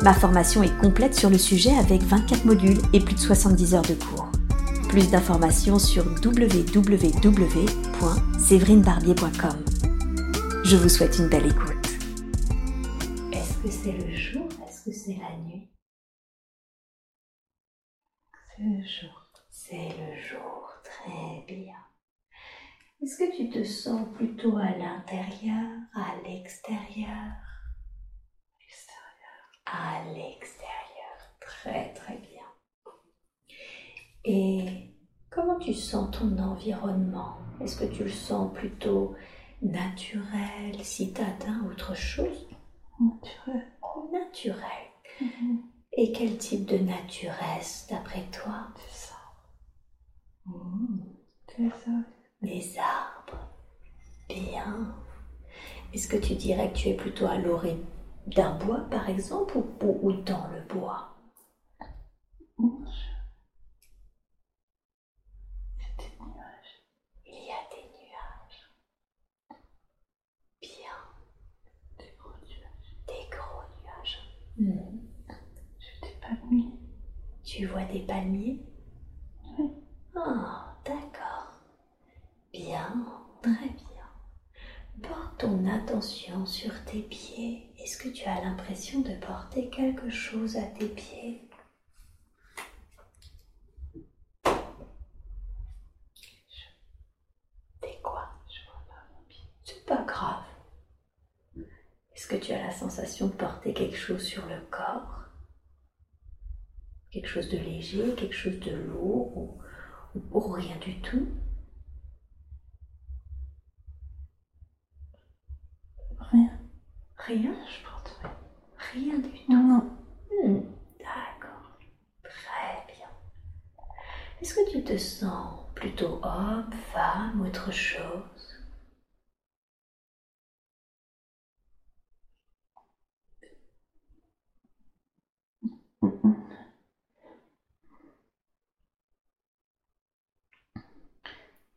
Ma formation est complète sur le sujet avec 24 modules et plus de 70 heures de cours. Plus d'informations sur www.séverinebarbier.com. Je vous souhaite une belle écoute. Est-ce que c'est le jour? Est-ce que c'est la nuit? Le jour. C'est le jour, très bien. Est-ce que tu te sens plutôt à l'intérieur, à l'extérieur? À l'extérieur. Très très bien. Et comment tu sens ton environnement? Est-ce que tu le sens plutôt naturel, citadin, autre chose? Naturel. Naturel. Mhm. Et quel type de nature est-ce d'après toi? Des arbres. Des arbres. Bien. Est-ce que tu dirais que tu es plutôt à l'orée d'un bois par exemple ou, ou- ou dans le bois? Il y a des nuages. Il y a des nuages. Bien. Des gros nuages. Des gros nuages. Hmm. J'ai des palmiers. Tu vois des palmiers? Oui. Ah, d'accord. Bien, très bien. Porte ton attention sur tes pieds. Est-ce que tu as l'impression de porter quelque chose à tes pieds? T'es quoi? C'est pas grave. Est-ce que tu as la sensation de porter quelque chose sur le corps? Quelque chose de léger, quelque chose de lourd ou, ou- ou rien du tout? Rien. Rien Je porte rien. Rien du tout. Non, non. Hmm, D'accord. Très bien. Est-ce que tu te sens plutôt homme, femme, autre chose?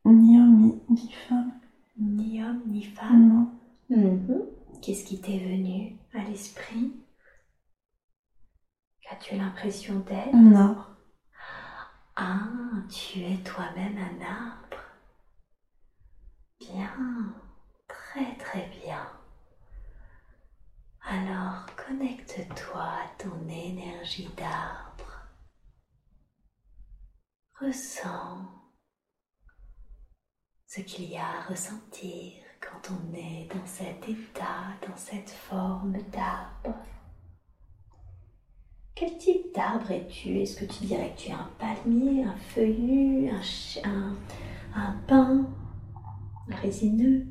Ni homme, ni, femme. Ni homme, ni femme? Non. Mhm. Qu'est-ce qui t'est venu à l'esprit? Qu'as-tu l'impression d'être? Un arbre. Ah, tu es toi-même un arbre. Bien, très très bien. Alors connecte-toi à ton énergie d'arbre. Ressens ce qu'il y a à ressentir quand on est dans cet état, dans cette forme d'arbre. Quel type d'arbre es-tu? Est-ce que tu dirais que tu es un palmier, un feuillu, un, un, un pin, un résineux,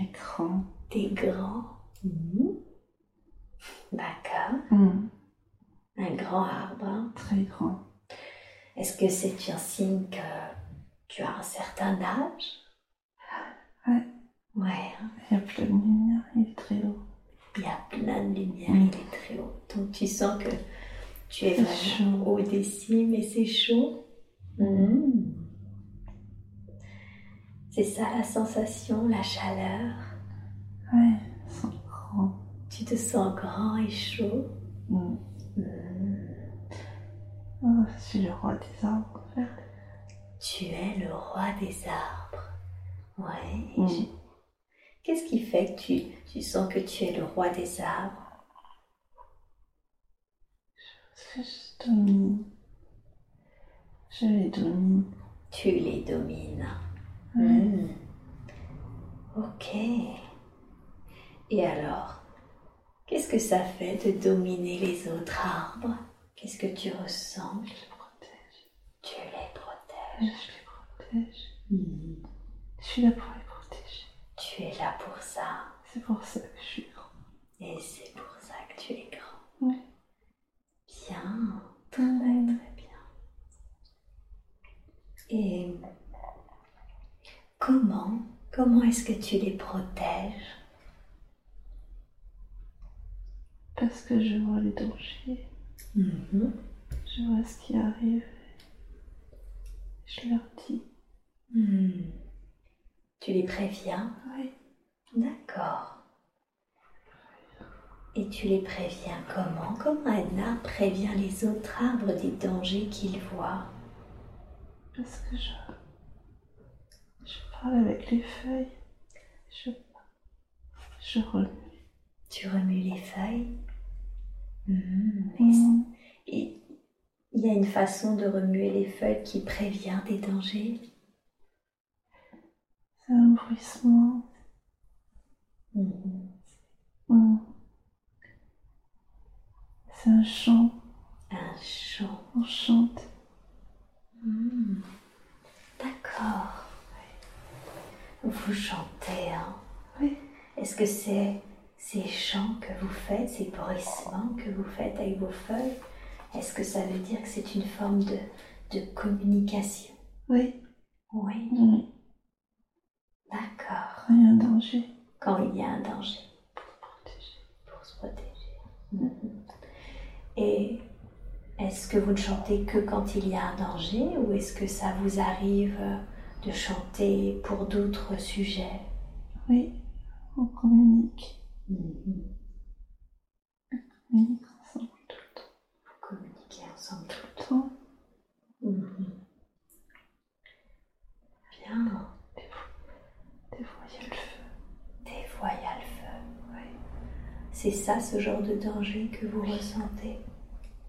Écran. des grands Mhm. D'accord, Hum, un grand arbre. hein? Très grand. Est-ce que c'est un signe que tu as un certain âge? Ouais. Ouais, hein. Il y a plein de lumière. Il est très haut. il y a plein de lumière, Mm. il est très haut. Donc tu sens que tu es vraiment haut des cimes et c'est chaud. Mhm. C'est ça la sensation, la chaleur. Ouais. Sans grand. Tu te sens grand et chaud. Mhm. Oh, je suis le roi des arbres. Tu es le roi des arbres. Ouais. Mm. je- Qu'est-ce qui fait que tu, tu sens que tu es le roi des arbres? Que je domine. Je les domine. Tu les domines. Ouais. Mm. Ok. Et alors, qu'est-ce que ça fait de dominer les autres arbres? Qu'est-ce que tu ressens? Je les protège. Tu les protèges. Je les protège. Mm. Je suis là pour les protéger. Tu es là pour ça. C'est pour ça que je suis grand. Et c'est pour ça que tu es grand. Ouais. Bien. Très Mm. très bien. Et comment, comment est-ce que tu les protèges? Parce que je vois les dangers, Mhm. je vois ce qui arrive. Je leur dis, Hmm. Tu les préviens oui, D'accord. Et tu les préviens comment Comment un arbre prévient les autres arbres des dangers qu'il voit parce que je, je parle avec les feuilles. Je, je remue. Tu remues les feuilles Hmm. Mm. Et il y a une façon de remuer les feuilles qui prévient des dangers C'est un bruissement. Mhm. Mm. C'est un chant. Un chant. On chante. Hmm. D'accord. Vous chantez, hein Oui. Est-ce que c'est ces chants que vous faites, ces bruissements que vous faites avec vos feuilles, est-ce que ça veut dire que c'est une forme de, de communication? Oui. Oui, Oui. D'accord. Quand il y a un danger. Quand il y a un danger, Protéger. pour se protéger. Mhm. Et est-ce que vous ne chantez que quand il y a un danger ou est-ce que ça vous arrive de chanter pour d'autres sujets? Oui. On communique. Mhm. On communique ensemble tout le temps. Vous communiquez ensemble tout Tout le temps. Mhm. Bien. Des fois, des fois, il y a le feu. Des fois, il y a le feu. Oui. C'est ça, ce genre de danger que vous ressentez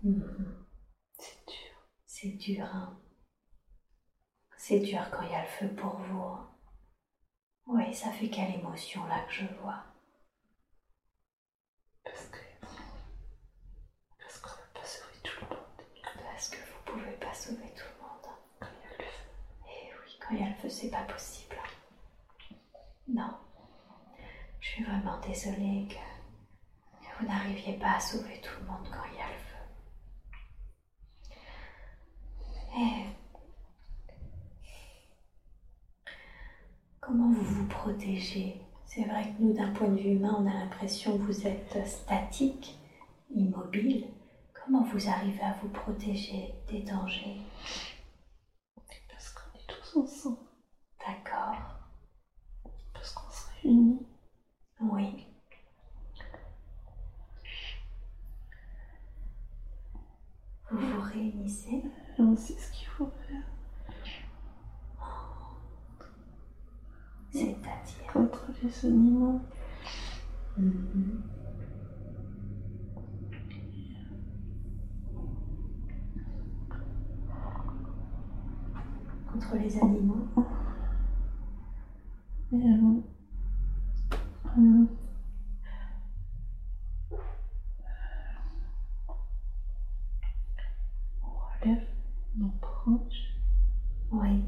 Mhm. C'est dur. C'est dur, hein C'est dur quand il y a le feu pour vous. hein. Oui, ça fait quelle émotion là que je vois Parce que. Parce qu'on ne peut pas sauver tout le monde. Parce que vous pouvez pas sauver tout le monde. hein. Quand il y a le feu. Et oui, quand il y a le feu, c'est pas possible. Non. Je suis vraiment désolée que vous n'arriviez pas à sauver tout le monde quand il y a le feu. Et comment vous vous protégez? C'est vrai que nous, d'un point de vue humain, on a l'impression que vous êtes statique, immobile. Comment vous arrivez à vous protéger des dangers? Parce qu'on est tous ensemble. D'accord. Parce qu'on se réunit. Oui. Vous vous réunissez on sait ce qu'il faut faire. C'est-à-dire? Contre les animaux. Mhm. Contre les animaux Et euh, euh, relève nos proches. Oui.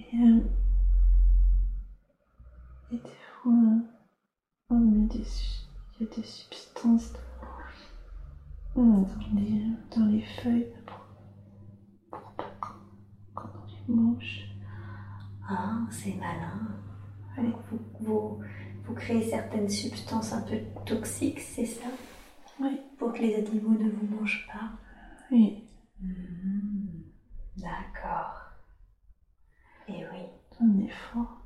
Et, euh, et des fois, on met des, il y a des substances dans, dans les, dans les feuilles pour, pour pas qu'on qu'on les mange. Ah, c'est malin. Ouais, Vous, vous, vous créez certaines substances un peu toxiques, c'est ça? Oui. Pour que les animaux ne vous mangent pas? Oui, Mhm. D'accord. Et oui. on est fort.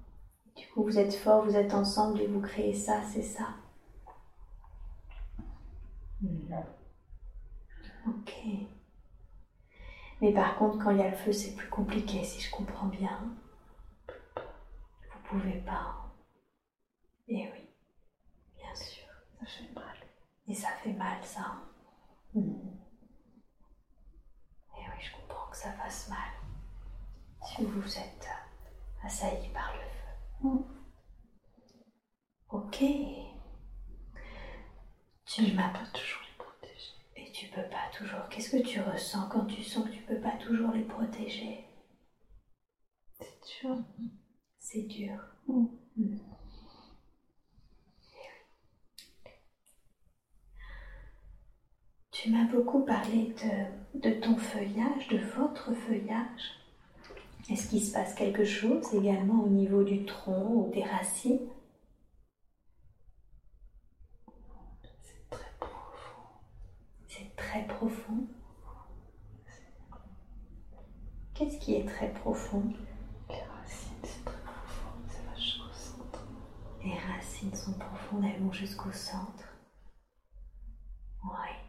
Du coup, vous êtes forts, vous êtes ensemble et vous créez ça, c'est ça Mhm. Ok. Mais par contre, quand il y a le feu, c'est plus compliqué, si je comprends bien. Vous pouvez pas. Et oui, bien sûr. Ça fait mal. Et ça fait mal, ça. Mhm. Et oui, je comprends que ça fasse mal. Si vous êtes assailli par le feu. Mm. Ok. Tu m'as Pas toujours les protéger. Et tu peux pas toujours. Qu'est-ce que tu ressens quand tu sens que tu peux pas toujours les protéger? C'est dur. C'est dur. Mm. Mm. Tu m'as beaucoup parlé de, de ton feuillage, de votre feuillage. Est-ce qu'il se passe quelque chose également au niveau du tronc ou des racines? C'est très profond. C'est très profond. Qu'est-ce qui est très profond? Les racines, c'est très profond. C'est vachement au centre. Les racines sont profondes, elles vont jusqu'au centre. Ouais.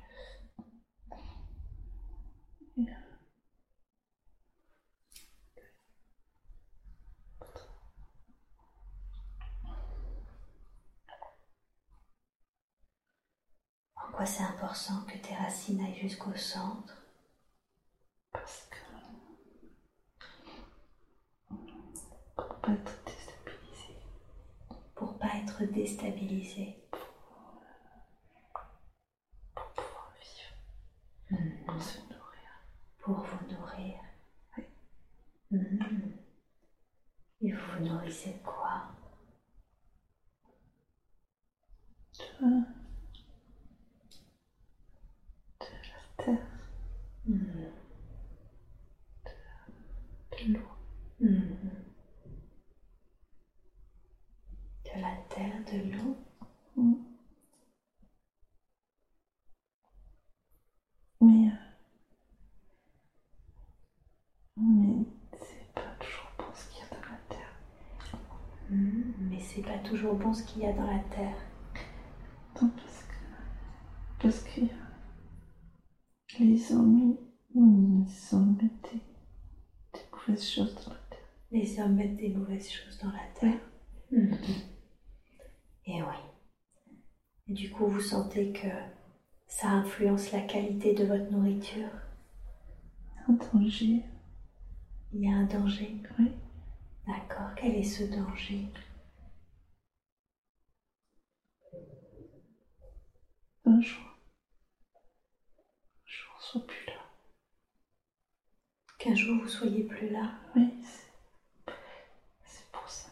Pourquoi c'est important que tes racines aillent jusqu'au centre? Parce que. Pour pas être déstabilisé. pour pas être déstabilisé Pour pouvoir vivre. Pour se nourrir. pour vous nourrir. Oui. Mhm. Et vous vous nourrissez de quoi? De la terre. Mhm. De l'eau. Mhm. De la terre, de l'eau. Mm. Mais. euh, Mais c'est pas toujours bon ce qu'il y a dans la terre. Mhm. Mais c'est pas toujours bon ce qu'il y a dans la terre. Non, parce que. Parce que. euh, Les hommes, ils en mettent des, des mauvaises choses dans la terre. Les hommes mettent des mauvaises choses dans la terre. Mhm. Et oui. Et du coup, vous sentez que ça influence la qualité de votre nourriture? Un danger. Il y a un danger? Oui. D'accord. Quel est ce danger? Un jour. Un jour, on soit plus là. Qu'un jour vous soyez plus là? Oui, c'est. C'est pour ça.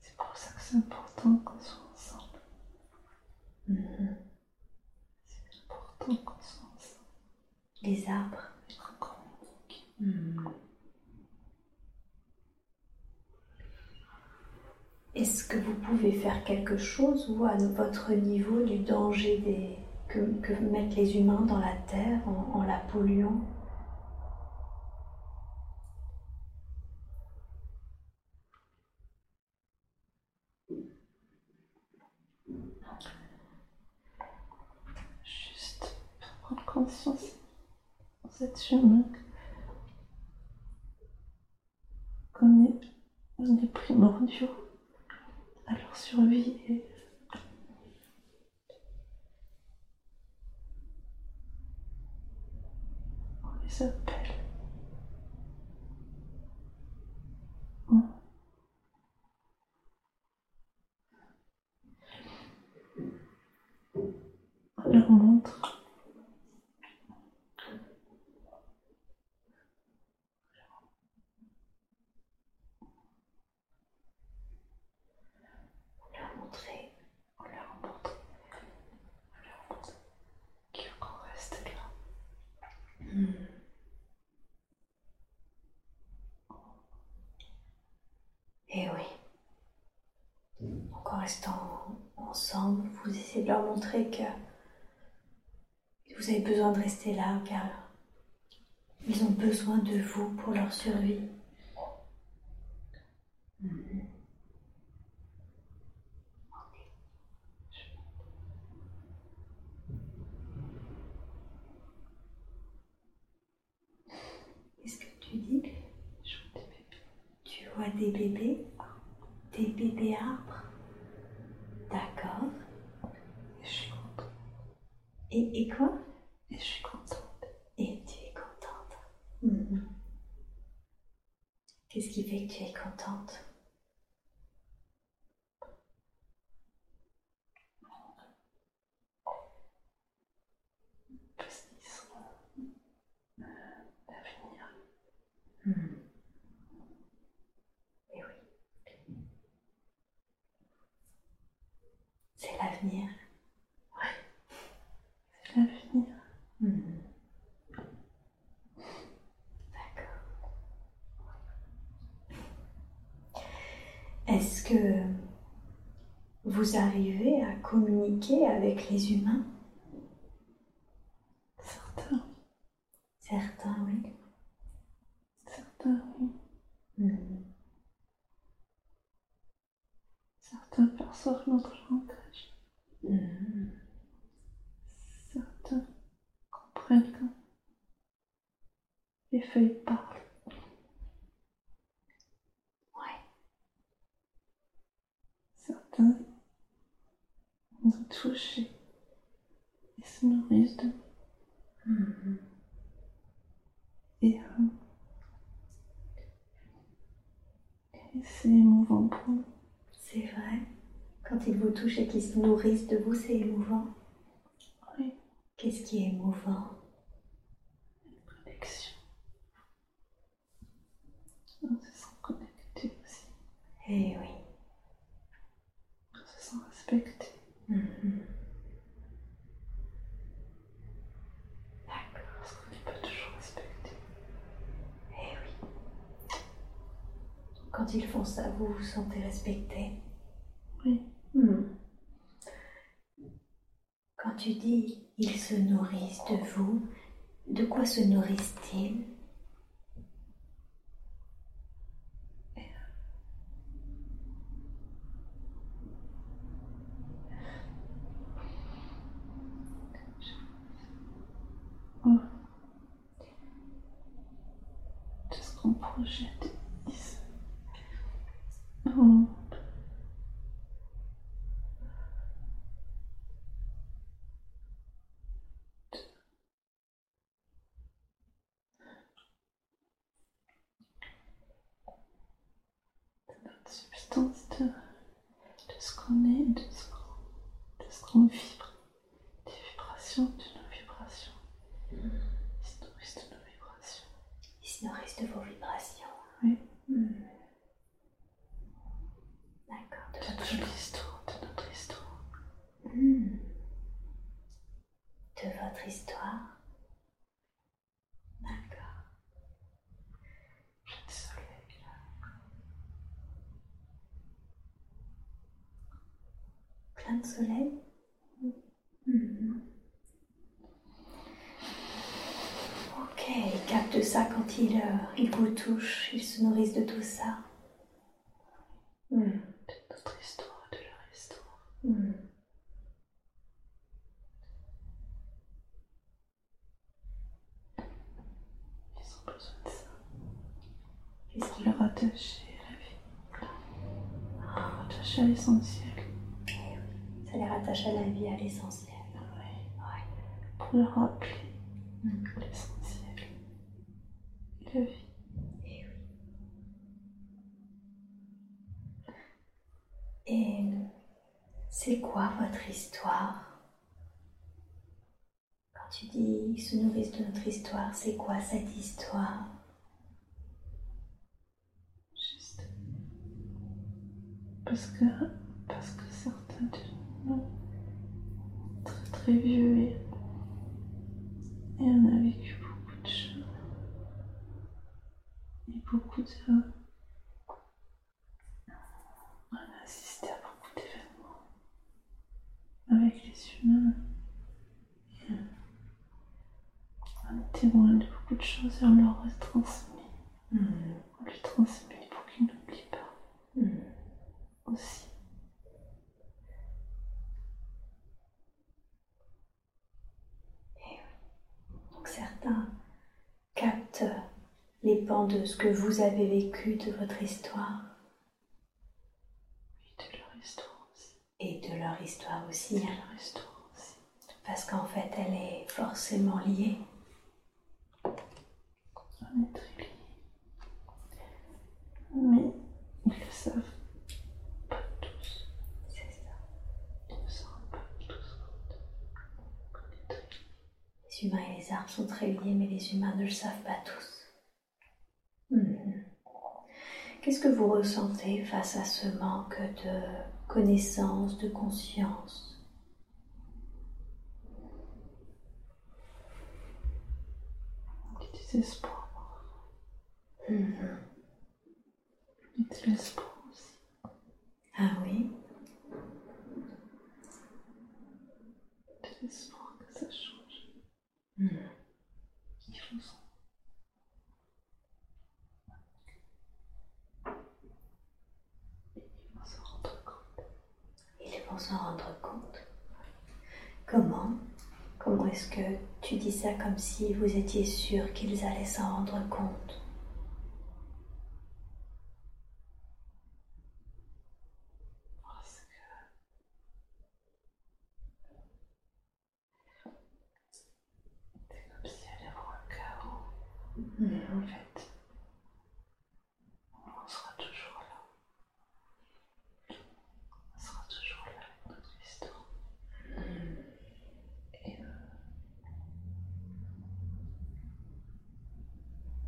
C'est pour ça que c'est important qu'on soit ensemble. C'est important qu'on soit ensemble. Les arbres. Mhm. Est-ce que vous pouvez faire quelque chose, vous, à votre niveau, du danger des... que, que mettent les humains dans la terre en, en la polluant Juste aux êtres humains qu'on est, on est primordiaux à leur survie et on les appelle. On- on leur montre Leur montrer. On leur montre. On leur montre qu'il faut qu'on reste là. Mhm. Et Eh oui. Donc en restant ensemble, vous essayez de leur montrer que vous avez besoin de rester là car ils ont besoin de vous pour leur survie. Qu'est-ce que tu dis? Je vois des bébés. Tu vois des bébés? Des bébés arbres D'accord. Et je suis contente. Et, et quoi? Et je suis contente. Et tu es contente. Mhm. Qu'est-ce qui fait que tu es contente Parce qu'ils sont euh, l'avenir. Mhm. Et oui. C'est l'avenir. C'est l'avenir. Vous arrivez à communiquer avec les humains? Certains, Certains, oui. certains, oui. Mhm. Certains perçoivent notre langage. Mhm. Certains comprennent les feuilles parlent. Ouais. Nous touchent et se nourrissent de nous. Mhm. Et, euh, et c'est émouvant pour nous. C'est vrai. Quand ils vous touchent et qu'ils se nourrissent de vous, c'est émouvant. Oui, Qu'est-ce qui est émouvant? Connexion. On se sent connecté aussi. Eh oui. On se sent respecté. Mhm. D'accord. Parce qu'on n'est pas toujours respecté. Eh oui. Quand ils font ça, vous vous sentez respecté Oui, Hmm. Quand tu dis ils se nourrissent de vous, de quoi se nourrissent-ils de ce qu'on projette ici. Oh. De notre substance, de, de ce qu'on est, de ce qu'on, de ce qu'on vibre, des vibrations, de nos vibrations. Ils se nourrissent de nos vibrations. Ils se nourrissent de vos vibrations. Oui. Hmm. D'accord. de De votre- notre histoire, de notre histoire. Hmm. De votre histoire. D'accord. Jeune soleil, De soleil. Ok, ils captent ça quand ils, euh, ils vous touchent, ils se nourrissent de tout ça. Hmm. de notre histoire, de leur histoire. Hmm. Ils ont besoin de ça Qu'est-ce pour qu'ils- le rattacher à la vie, le rattacher à l'essentiel, Ça les rattache à la vie, à l'essentiel. Oui. Ouais. pour leur rappeler Hmm. l'essentiel et la vie. Eh oui. Et c'est quoi votre histoire Ils se nourrissent de notre histoire, c'est quoi cette histoire? Juste parce que, parce que certains de nous, très très vieux et, et on a vécu beaucoup de choses et beaucoup de. On a assisté à beaucoup d'événements avec les humains. Et, euh, on est témoin de beaucoup de choses et on leur a transmis. On lui transmet pour qu'il n'oublie pas Hmm. aussi. Donc certains captent les pans de ce que vous avez vécu de votre histoire Oui, de leur histoire aussi. et de leur histoire aussi, De leur histoire aussi. parce qu'en fait elle est forcément liée. Très liés. Mais ils le savent pas tous. C'est ça. Ils ne rendent pas tous est liés. Les humains et les arbres sont très liés, mais les humains ne le savent pas tous. Mhm. Qu'est-ce que vous ressentez face à ce manque de connaissance, de conscience? Désespoir. Mhm. Et de l'espoir aussi. Ah oui d'espoir que ça change. Hmm. Il faut s'en- Et il faut s'en rendre compte. Ils vont s'en rendre compte. Comment? Comment est-ce que tu dis ça comme si vous étiez sûr qu'ils allaient s'en rendre compte Parce que c'est comme si elle avait un chaos. Mais en fait, on sera toujours là. On sera toujours là avec notre histoire. Et, euh,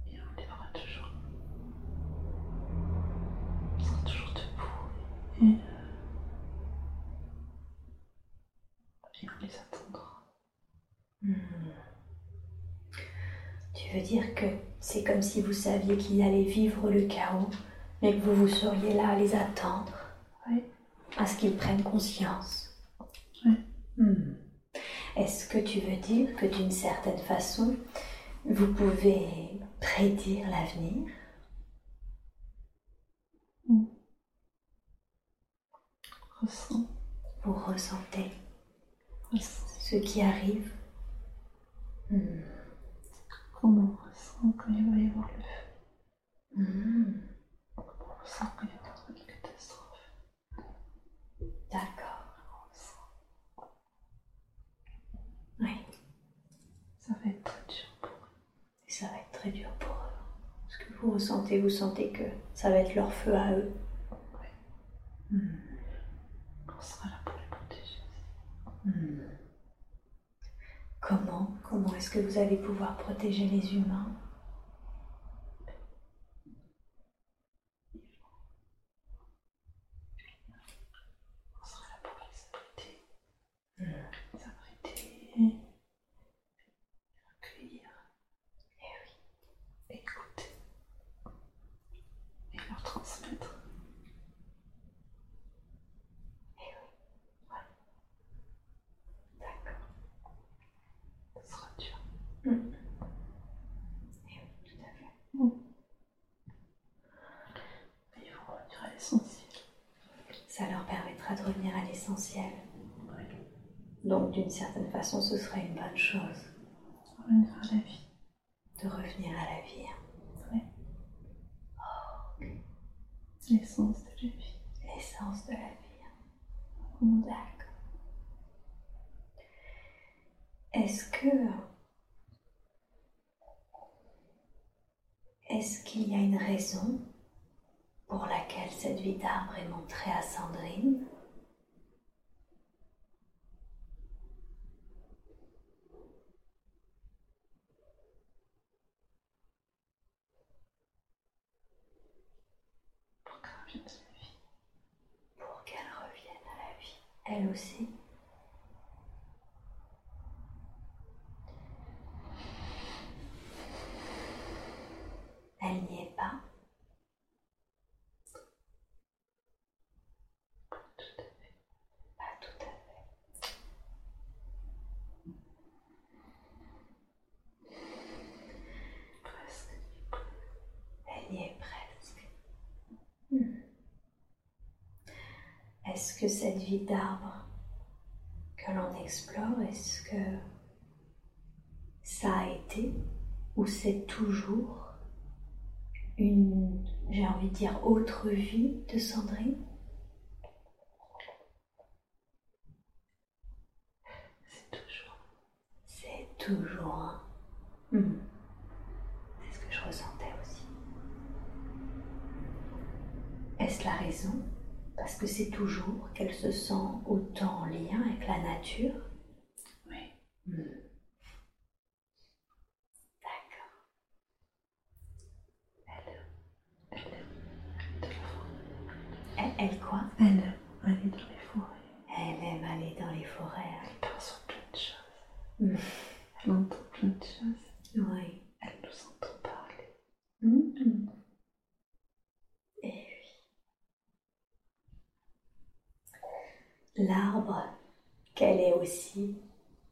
et on les fera toujours. On sera toujours debout. Et, euh, et on les attendra. Tu veux dire que c'est comme si vous saviez qu'ils allaient vivre le chaos, mais que vous vous seriez là à les attendre, Oui. à ce qu'ils prennent conscience. Oui. Hmm. Est-ce que tu veux dire que d'une certaine façon, vous pouvez prédire l'avenir? Ressens, Vous ressentez ce qui arrive? Hmm. Comme on ressent quand il va y avoir le feu. Comme on ressent quand il va y avoir une catastrophe. D'accord. Oui. Ça va être très dur pour eux. Et ça va être très dur pour eux. Ce que vous ressentez, vous sentez que ça va être leur feu à eux. Hmm. On sera là pour les protéger. Hmm. Comment Comment est-ce que vous allez pouvoir protéger les humains On sera là pour les abriter. Hmm. Les abriter. Les accueillir. Et écouter. Et leur transmettre. D'accord. Ça sera dur. Eh oui, tout à fait. Mais ils vont revenir à l'essentiel. Ça leur permettra de revenir à l'essentiel. Ouais. Donc d'une certaine façon, ce serait une bonne chose Revenir à la vie. de revenir à la vie. hein. L'essence de la vie. L'essence de la vie. hein. D'accord. Est-ce que... Est-ce qu'il y a une raison pour laquelle cette vie d'arbre est montrée à Sandrine Pour qu'elle revienne à la vie. pour qu'elle revienne à la vie, elle aussi Elle n'y est pas. Pas tout à fait. Presque. Elle y est presque. Hmm. Est-ce que cette vie d'arbre que l'on explore, est-ce que ça a été ou c'est toujours une, j'ai envie de dire, autre vie de Sandrine? C'est toujours. C'est toujours. Hmm. C'est ce que je ressentais aussi. Est-ce la raison? Parce que c'est toujours qu'elle se sent autant en lien avec la nature Oui. Hmm. D'accord. Elle, elle. Elle, elle quoi? Elle aime aller dans les forêts. Elle aime aller dans les forêts. Elle perçoit plein de choses. Hmm. Elle entend plein de choses. Oui. Elle nous entend parler. Hmm. Et oui. L'arbre qu'elle est aussi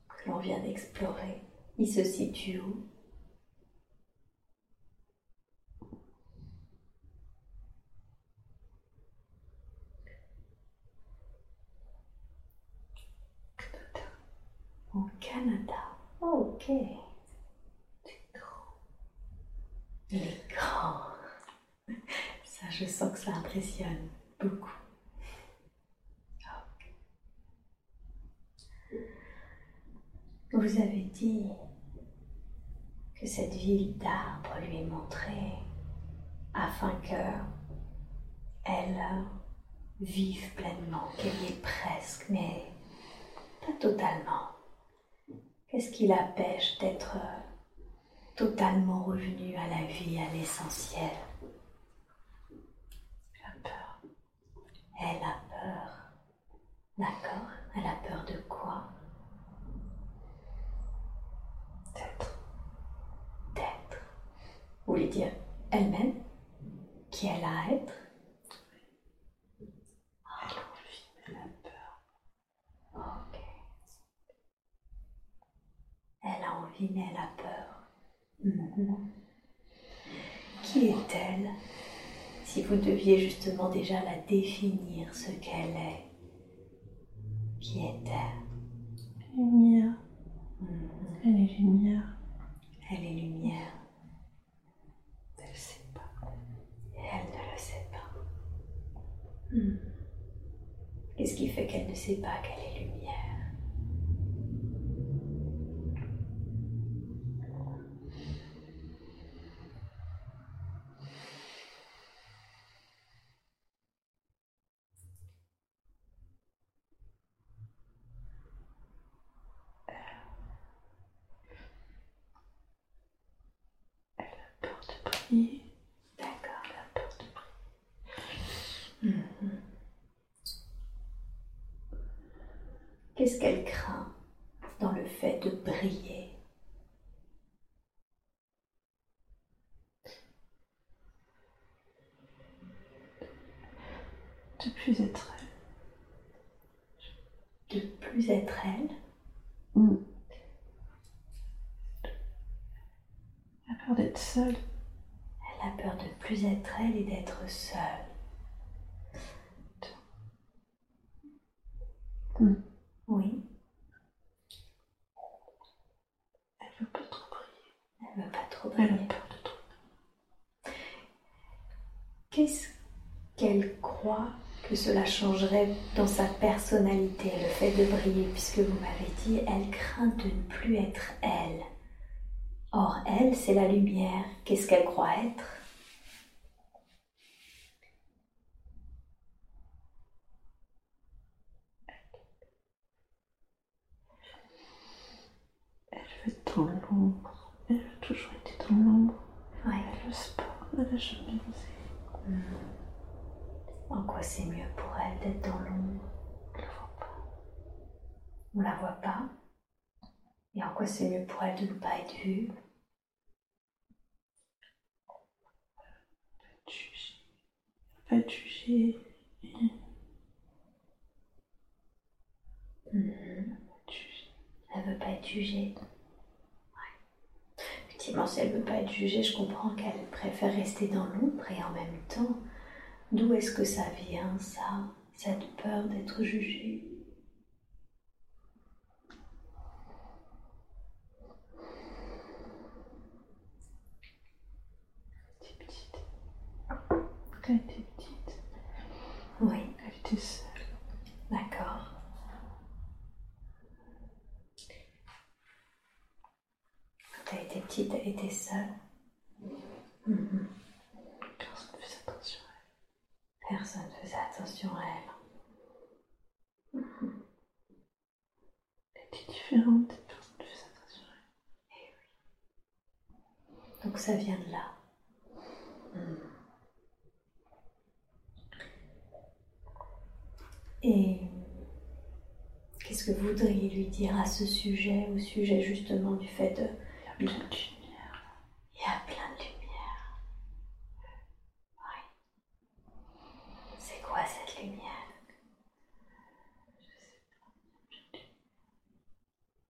que l'on vient d'explorer, il se situe où? Au Canada. ok. Il est grand. Ça, je sens que ça impressionne beaucoup. Vous avez dit que cette ville d'arbres lui est montrée afin que elle vive pleinement, qu'elle y est presque, mais pas totalement. Qu'est-ce qui la d'être totalement revenue à la vie, à l'essentiel? La peur. Elle a peur. D'accord Elle a peur de quoi D'être. D'être. Vous voulez dire elle-même Qui elle a à être? Elle a envie, mais elle a peur. Ok. Elle a envie, mais elle a peur. Mhm. Qui est-elle? Si vous deviez justement déjà la définir, ce qu'elle est, qui est-elle? Lumière. Mhm. Elle est lumière. Elle est lumière. Elle sait pas. Et elle ne le sait pas. Hmm. Qu'est-ce qui fait qu'elle ne sait pas qu'elle est lumière Elle a peur de briller. D'accord. Elle a peur de briller. Mhm. Qu'est-ce qu'elle craint dans le fait de briller De plus être elle. De plus être elle Mm. Elle a peur d'être seule. Elle a peur de plus être elle et d'être seule. Oui, Elle veut pas trop briller. elle veut pas trop Elle a briller. peur de trop. Qu'est-ce qu'elle croit que cela changerait dans sa personnalité, le fait de briller, puisque vous m'avez dit, elle craint de ne plus être elle. Or, elle, c'est la lumière. Qu'est-ce qu'elle croit être? Elle veut être dans l'ombre. Elle a toujours été dans l'ombre. Oui. Elle n'ose pas. Elle a jamais osé. En quoi c'est mieux pour elle d'être dans l'ombre? Elle le voit pas. On la voit pas? Et en quoi c'est mieux pour elle de ne pas être vue? Pas être jugée. Pas être jugée. Pas être jugée. Elle veut pas être jugée. Ouais. Effectivement, si elle veut pas être jugée, je comprends qu'elle préfère rester dans l'ombre et en même temps, d'où est-ce que ça vient, ça, cette peur d'être jugée Elle était petite. Quand elle était petite, Oui, elle était seule. d'accord. Petite, elle était seule. Mhm. Personne ne faisait attention à elle. Personne ne faisait attention à elle. Elle était différente. Personne ne faisait attention à elle. Donc ça vient de là. Hmm. Et qu'est-ce que vous voudriez lui dire à ce sujet, au sujet justement du fait de... Il y a plein de lumière. Oui. C'est quoi cette lumière? Je sais pas.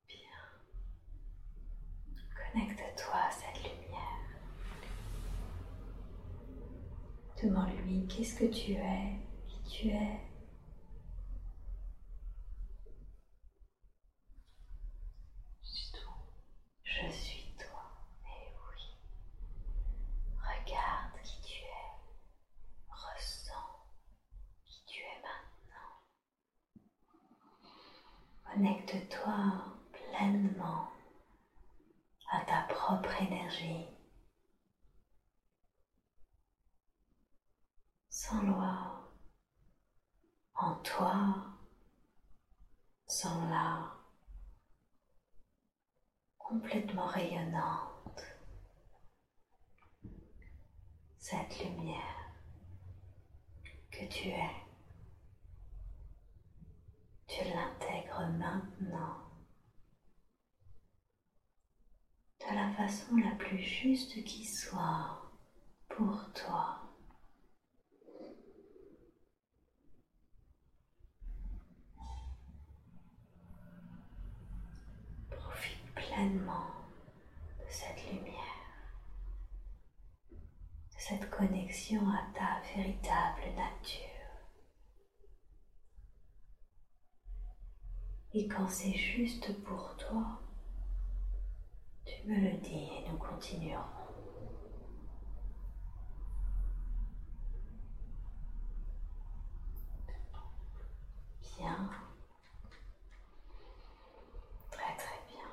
Bien. Connecte-toi à cette lumière. Demande-lui qu'est-ce que tu es, qui tu es? Connecte-toi pleinement à ta propre énergie. Sans loi en toi, sans là complètement rayonnante. Cette lumière que tu es, tu l'intègres maintenant de la façon la plus juste qui soit pour toi. Profite pleinement de cette lumière, de cette connexion à ta véritable nature. Et quand c'est juste pour toi, tu me le dis et nous continuerons. Bien. Très très bien.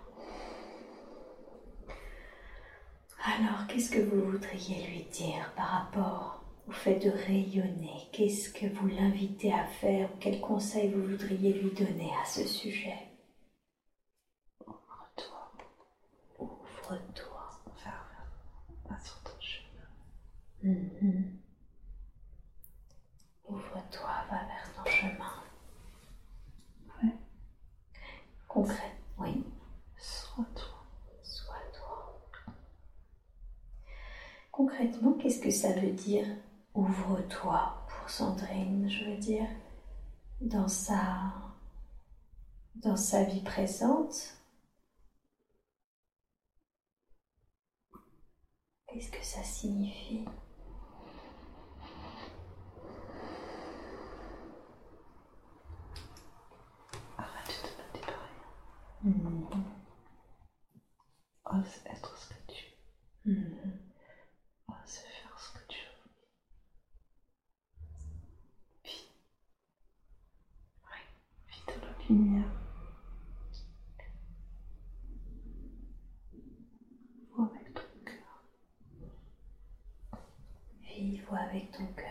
Alors, qu'est-ce que vous voudriez lui dire par rapport au fait de rayonner Qu'est-ce que vous l'invitez à faire Quel conseil vous voudriez lui donner à ce sujet? Ouvre-toi Ouvre-toi. va sur ton chemin. Mhm. Ouvre-toi, va vers ton chemin. Ouais. Concret, oui. Sois toi. Sois toi. Concrètement, qu'est-ce que ça veut dire? Ouvre-toi pour Sandrine Je veux dire, dans sa, dans sa vie présente, qu'est-ce que ça signifie? Arrête de te battre par rien. Ose être ce que tu es. Mhm. Ose faire ce que tu veux. Vis. Oui. Vis de la lumière. Vois avec ton cœur. Vis, vois avec ton cœur.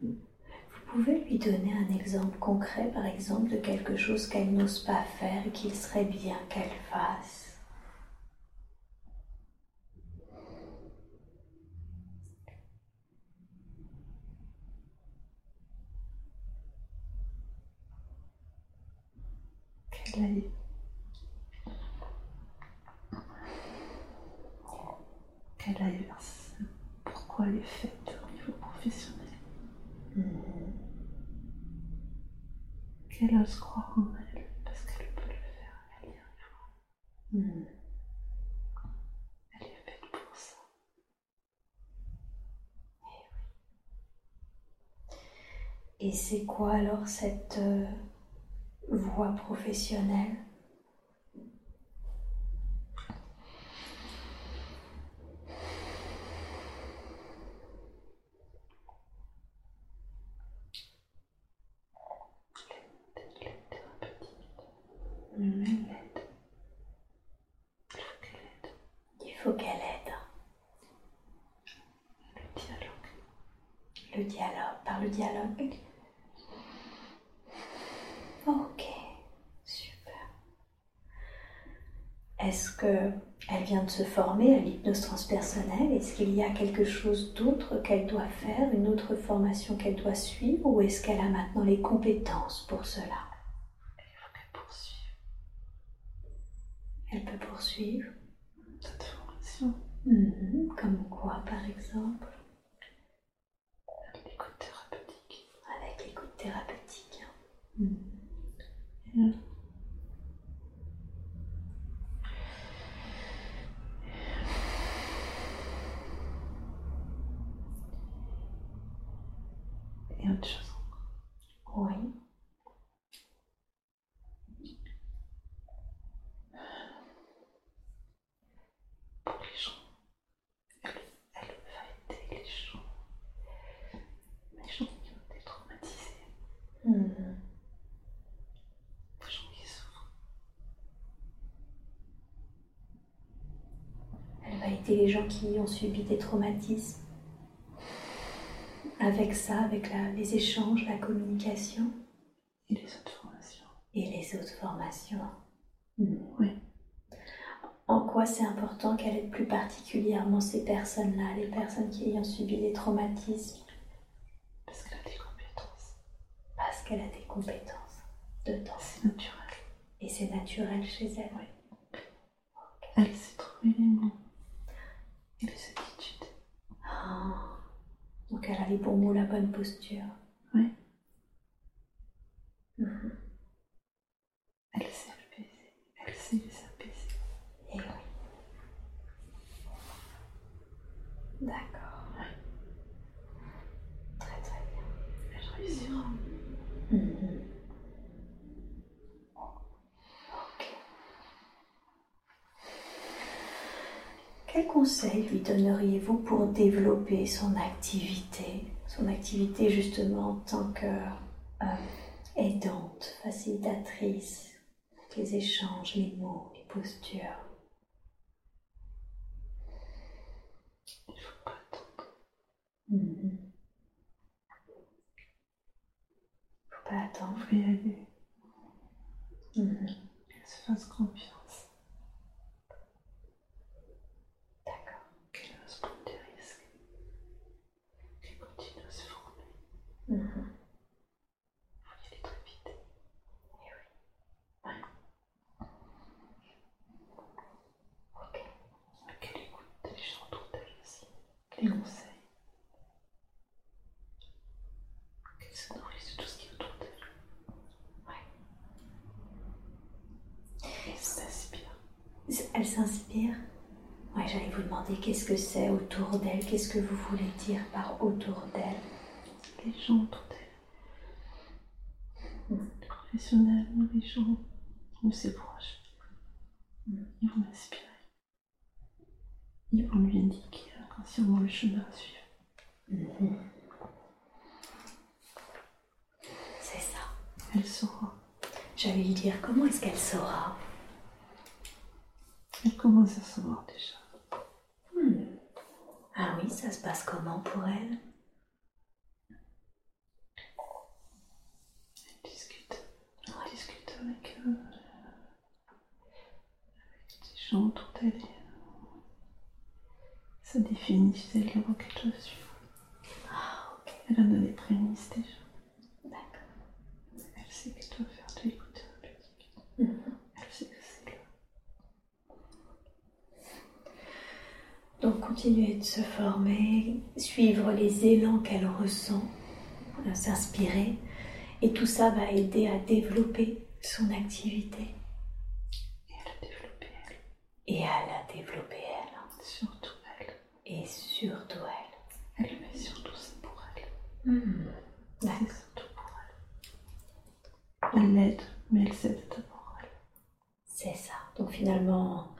Vous pouvez lui donner un exemple concret, par exemple, de quelque chose qu'elle n'ose pas faire et qu'il serait bien qu'elle fasse. Qu'elle aille. Qu'elle aille vers ce pourquoi elle est faite au niveau professionnel. Mhm. Qu'elle ose croire en elle parce qu'elle peut le faire. Elle y arrivera. Mhm. Elle est faite pour ça. Et c'est quoi alors cette euh, voie professionnelle L'aide, l'aide thérapeutique. Mhm. L'aide. Il faut qu'elle aide. Il faut qu'elle aide. Le dialogue. Le dialogue, par le dialogue. Ok, super. Est-ce que elle vient de se former à l'hypnose transpersonnelle? Est-ce qu'il y a quelque chose d'autre qu'elle doit faire, une autre formation qu'elle doit suivre, ou est-ce qu'elle a maintenant les compétences pour cela? Faut qu'elle poursuive Elle peut poursuivre. cette formation. Mhm, Comme quoi, par exemple L'écoute thérapeutique. Avec l'écoute thérapeutique. Euh, contacter les gens qui ont subi des traumatismes. Avec ça, avec la- les échanges, la communication Et les autres formations. et les autres formations. Hmm. Oui. En quoi c'est important qu'elle aide plus particulièrement ces personnes-là, les personnes qui ayant subi des traumatismes, Parce qu'elle a des compétences. parce qu'elle a des compétences dedans. C'est naturel. Et c'est naturel chez elle. Elle sait trouver les mots. Et les attitudes. Ah. Donc elle a les bons mots, la bonne posture. Mhm. Elle sait apaiser. Elle sait les apaiser. Et oui. D'accord. Très très bien. Elle réussira. Mhm. Ok. Quel conseil lui donneriez-vous pour développer son activité Son activité justement en tant que euh, aidante, facilitatrice, les échanges, les mots, les postures? Il ne faut pas attendre. Mhm. Faut pas attendre. Il faut y aller. Qu'elle se fasse confiance. D'accord. Qu'elle ose prendre des risques. Qu'elle continue à se former. Mhm. Il faut y aller très vite. Ok. Qu'elle écoute les gens autour d'elle aussi. Qu'elle conseille. Qu'elle se nourrisse de tout ce qui est autour d'elle. Et s'inspire. Elle s'inspire Ouais, j'allais vous demander qu'est-ce que c'est autour d'elle, qu'est-ce que vous voulez dire par autour d'elle? Les gens autour d'elle. Les professionnels, les gens ou ses proches. Ils vont l'inspirer. Ils vont lui indiquer inconsciemment le chemin à suivre. C'est ça. Elle saura. J'allais lui dire comment est-ce qu'elle saura? Elle commence à savoir déjà. Ah oui, ça se passe comment pour elle? Elle discute. Elle discute avec, euh, avec des gens autour d'elle. euh, Ça définit si elle le voit qu'elle doit suivre. Ah, ok. Elle en a les prémices déjà. D'accord. Elle sait qu'elle doit faire de l'écoute thérapeutique. Mhm. Elle sait que c'est là. Donc continuer de se former, suivre les élans qu'elle ressent, euh, s'inspirer, et tout ça va aider à développer son activité Et elle a développé elle. et à la développer elle. Surtout elle. et surtout elle. Elle fait surtout ça pour elle. D'accord. C'est surtout pour elle. Elle l'aide, mais elle s'aide d'abord elle. C'est ça. Donc finalement,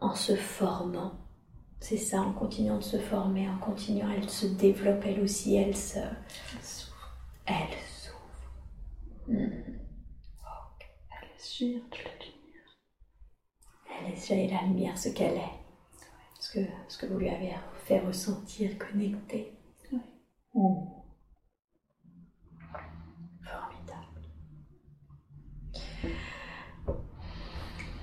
en, en se formant, c'est ça, en continuant de se former, en continuant, elle se développe elle aussi, elle se, Elle s'ouvre. elle s'ouvre. Mhm. Elle laisse jaillir de la lumière. Elle laisse jaillir la lumière, ce qu'elle est, ce que, ce que vous lui avez fait ressentir, connecter. Oui. Mhm.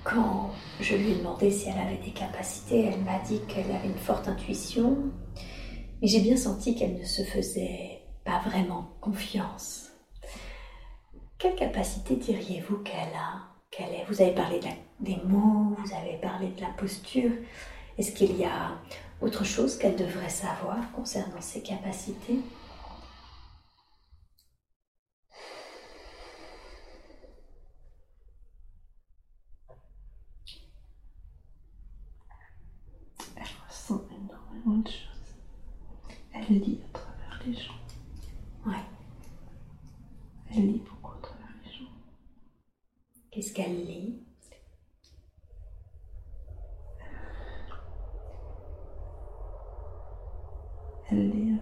Quand je lui ai demandé si elle avait des capacités, elle m'a dit qu'elle avait une forte intuition, mais j'ai bien senti qu'elle ne se faisait pas vraiment confiance. Quelle capacité diriez-vous qu'elle a qu'elle est Vous avez parlé des mots, vous avez parlé de la posture. Est-ce qu'il y a autre chose qu'elle devrait savoir concernant ses capacités Elle ressent énormément de choses. Elle lit à travers les gens. Ouais. Elle lit beaucoup à travers les gens. Qu'est-ce qu'elle lit? Elle lit. euh,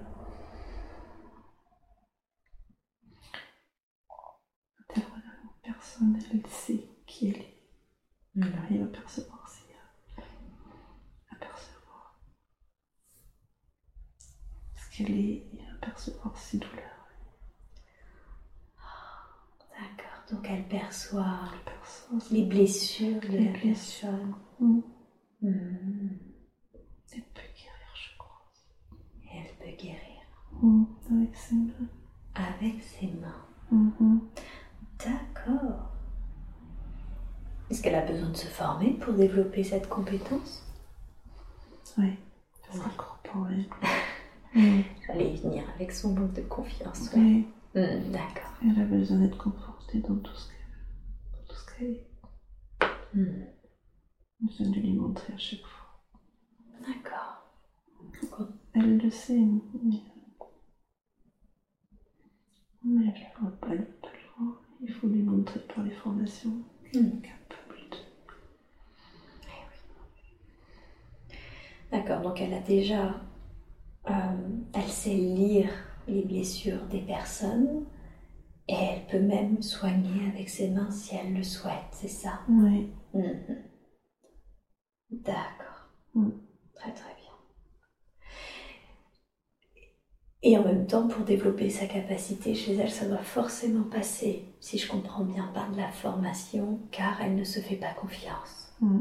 Quand elle regarde une personne, elle sait qui elle est. Elle arrive ses, euh, à percevoir scaler et apercevoir ses douleurs. D'accord, donc elle perçoit Elle perçoit les blessures de Les la blessures. personne. Mm. Hmm. Elle peut guérir, je crois. Elle peut guérir Mm. Avec ses mains. avec ses mains. Mhm. D'accord. Est-ce qu'elle a besoin de se former pour développer cette compétence? Oui, incorporé. Mm. J'allais y venir avec son manque de confiance. ouais. Oui, Hmm, D'accord. elle a besoin d'être confortée dans tout ce qu'elle dans tout ce qu'elle est. A besoin de lui montrer à chaque fois. D'accord. Elle le sait, mais. Mais elle ne voit pas, le voir. Il faut lui montrer par les formations qu'elle Hmm, est capable de. D'accord, donc elle a déjà... euh, elle sait lire les blessures des personnes et elle peut même soigner avec ses mains si elle le souhaite, c'est ça? Oui, Mhm. D'accord. Mm. Très très bien. Et en même temps, pour développer sa capacité chez elle, ça doit forcément passer, si je comprends bien, par de la formation, car elle ne se fait pas confiance. Mm.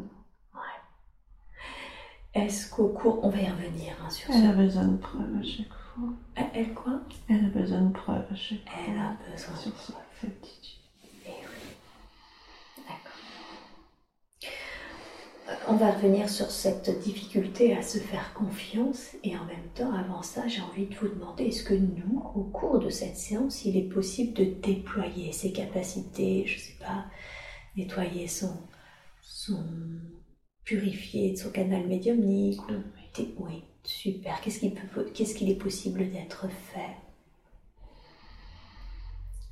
Est-ce qu'au cours, on va y revenir hein, sur elle a besoin de preuves à chaque fois. Elle, elle quoi? Elle a besoin de preuves à chaque fois. Elle a besoin de sur sa aptitude. Eh oui. D'accord. Euh, On va revenir sur cette difficulté à se faire confiance et en même temps, avant ça, j'ai envie de vous demander, est-ce que nous, au cours de cette séance, il est possible de déployer ses capacités, je sais pas, nettoyer son, son purifier son canal médiumnique ou dé- oui, super. Qu'est-ce qu'il peut, est possible d'être fait?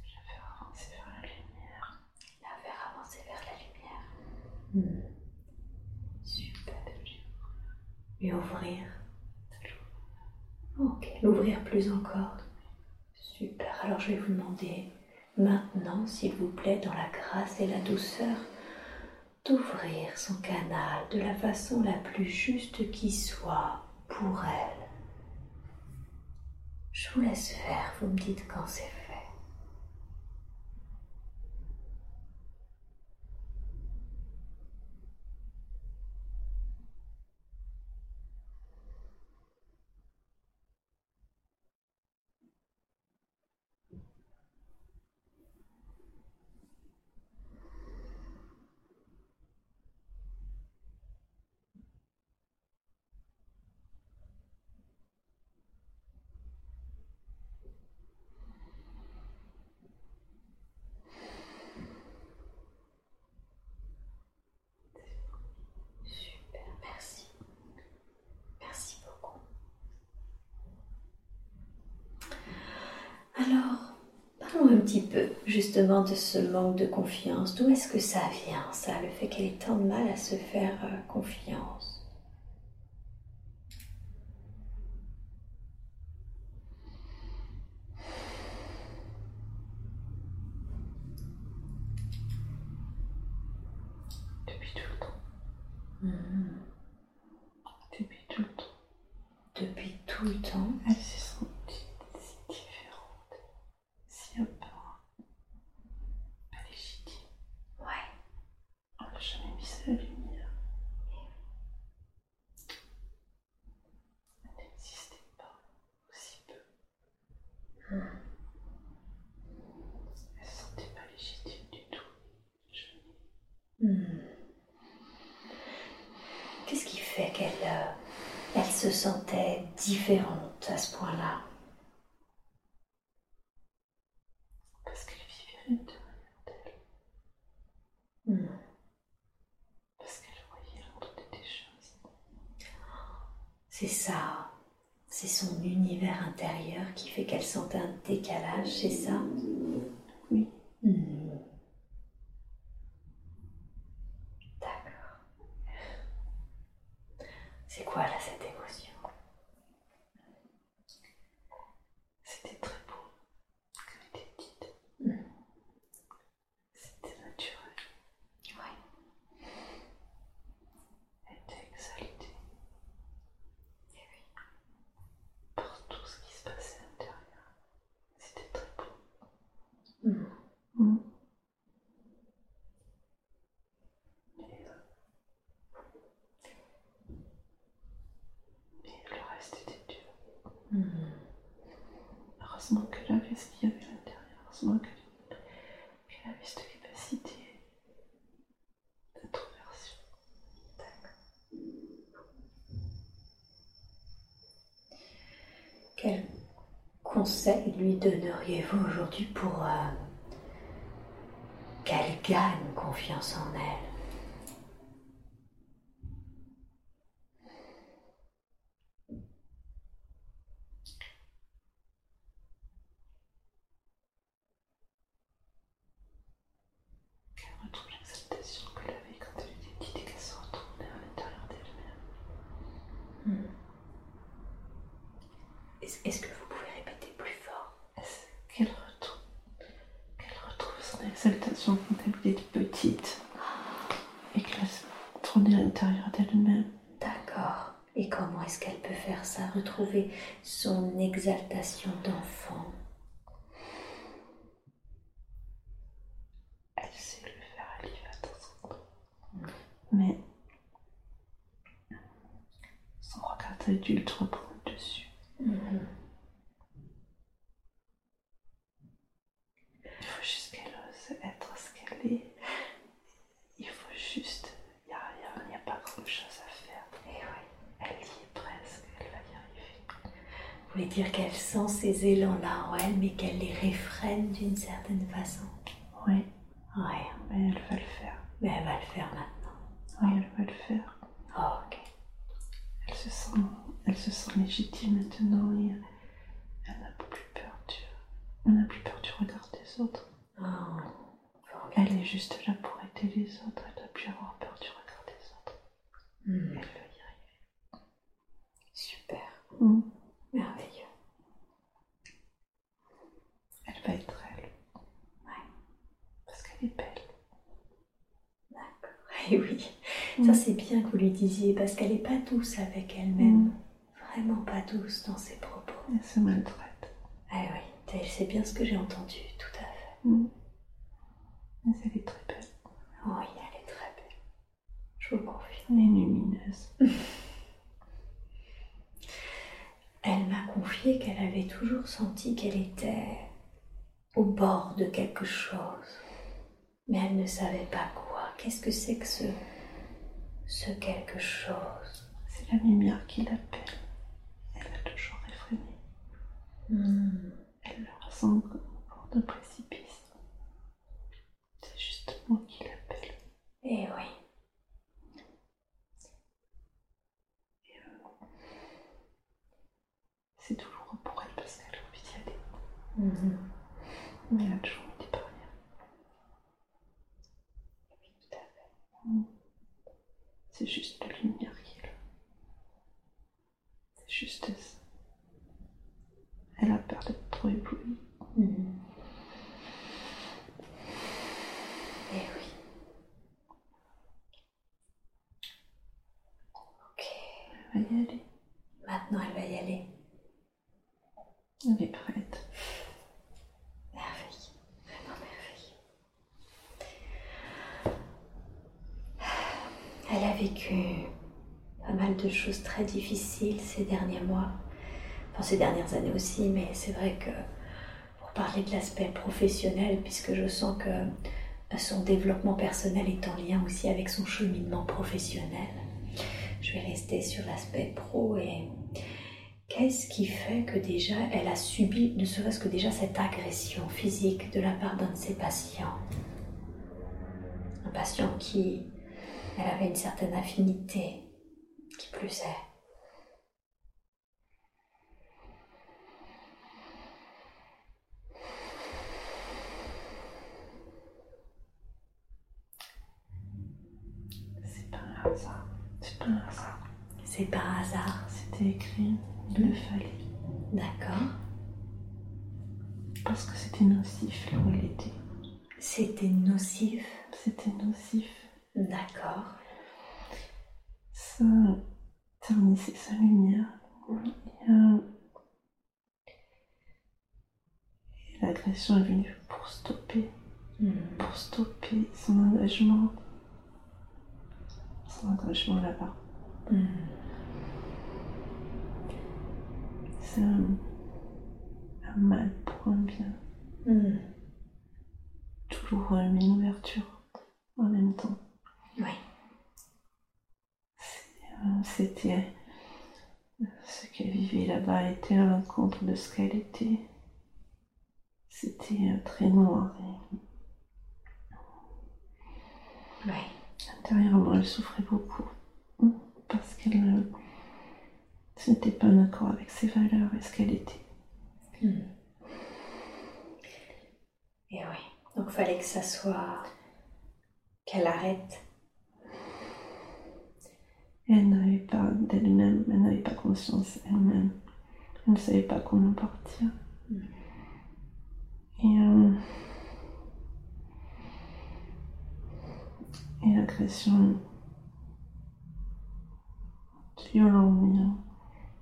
Faire avancer vers la lumière. La faire avancer vers la lumière. Hmm. Super. Et ouvrir. Ok, l'ouvrir plus encore. Super. Alors je vais vous demander maintenant, s'il vous plaît, dans la grâce et la douceur, d'ouvrir son canal de la façon la plus juste qui soit pour elle. Je vous laisse faire, vous me dites quand c'est fait. Super, merci. Merci beaucoup. Alors, parlons un petit peu justement de ce manque de confiance. D'où est-ce que ça vient, ça, le fait qu'elle ait tant de mal à se faire euh, confiance Depuis tout le temps. Mhm. Depuis tout le temps. Depuis tout le temps. Elle s'est sentie si différente, si à part, pas légitime. Ouais. On n'a jamais mis ça à la lumière. Elle n'existait pas aussi peu. Elle se sentait pas légitime du tout. Jamais. Hmm. Qu'est-ce qui fait qu'elle euh, elle se sentait différente à ce point-là Parce qu'elle vivait à l'intérieur d'elle. Hmm. Parce qu'elle voyait l'ordre des choses. C'est ça. C'est son univers intérieur qui fait qu'elle sent un décalage, c'est ça? Oui. Hmm. D'accord. C'est quoi là cette émotion C'était très beau quand elle était petite. Mm. C'était naturel. Ouais. Elle était exaltée. Par tout ce qui se heureusement qu'elle qu'elle avait cette capacité d'introversion. Quel conseil lui donneriez-vous aujourd'hui pour euh, qu'elle gagne confiance en elle Qu'elle retrouve l'exaltation qu'elle avait quand elle était petite et qu'elle se retournait à l'intérieur d'elle-même. Est-ce est-ce que vous pouvez répéter plus fort Est-ce Qu'elle retrouve, qu'elle retrouve son exaltation quand elle était petite et qu'elle se tournait à l'intérieur d'elle-même. D'accord. Et comment est-ce qu'elle peut faire ça Retrouver son exaltation d'enfant Elle sait le faire, elle y va de temps en temps. Mais son d'adulte reprend dessus. Il faut juste qu'elle ose être ce qu'elle est. Il faut juste. Il n'y a, y a- y a pas grand chose à faire. Et oui. Elle y est presque, elle va y arriver. Vous voulez dire qu'elle sent ces élans-là en elle, mais qu'elle les réfrène d'une certaine façon Oui, Ouais, mais elle va le faire. mais elle va le faire maintenant. Oui, elle va le faire. Oh, ok. Elle se sent, elle se sent légitime maintenant et elle n'a plus peur du, elle n'a plus peur du regard des autres. Oh, formidable. Elle est juste là pour aider les autres. Elle n'a plus avoir peur du regard des autres. Hmm, Elle va y arriver. Super. Mm. Merveilleux. Elle va être elle. Ouais. Parce qu'elle est belle. D'accord. Et oui, ça c'est bien que vous lui disiez, parce qu'elle n'est pas douce avec elle-même. Vraiment pas douce dans ses propos. Elle se maltraite. Ah oui, c'est bien ce que j'ai entendu, tout à fait. Mm. Mais elle est très belle. Oui, elle est très belle. Je vous confie. Elle est lumineuse. Elle m'a confié qu'elle avait toujours senti qu'elle était au bord de quelque chose. Mais elle ne savait pas quoi. Qu'est-ce que c'est que ce, ce quelque chose C'est la lumière qui l'appelle. Elle a toujours effréné. Hmm, Elle le ressent comme au bord d'un précipice. C'est juste moi qui l'appelle. Eh oui. C'est douloureux pour elle parce qu'elle a envie d'y aller. Mhm. Mais elle a toujours envie d'y parvenir. Tout à fait. C'est juste la lumière qui est là. C'est juste ça. Elle a peur d'être trop éblouie. Mhm. Eh oui. Ok. Elle va y aller. Maintenant, elle va y aller. Elle est prête. Merveille. Vraiment merveille. Elle a vécu de choses très difficiles ces derniers mois. Enfin, ces dernières années aussi, mais c'est vrai que pour parler de l'aspect professionnel, puisque je sens que son développement personnel est en lien aussi avec son cheminement professionnel, je vais rester sur l'aspect pro et Qu'est-ce qui fait que déjà elle a subi, ne serait-ce que déjà cette agression physique de la part d'un de ses patients? Un patient qui, elle avait une certaine affinité, qui plus est. C'est pas un hasard. C'est pas un hasard. C'est par hasard, C'était écrit. Il le fallait. d'accord Parce que c'était nocif là où elle était. C'était nocif, C'était nocif. d'accord Ça ternissait sa lumière. Et, euh, et l'agression est venue pour stopper, Hmm. pour stopper son engagement. Son engagement là-bas. Hmm. C'est un, un mal pour un bien. Hmm. douloureux, mais une ouverture en même temps. Oui. Euh, C'était ce qu'elle vivait là-bas était à l'encontre de ce qu'elle était. C'était euh, très noir. Et Oui. intérieurement, elle souffrait beaucoup parce qu'elle euh, n'était pas en accord avec ses valeurs et ce qu'elle était. Hmm. Et oui. Donc fallait que ça soit qu'elle arrête. Elle n'avait pas d'elle-même, elle n'avait pas conscience elle-même. Elle ne savait pas comment partir. Mm. Et, euh, et l'agression violente,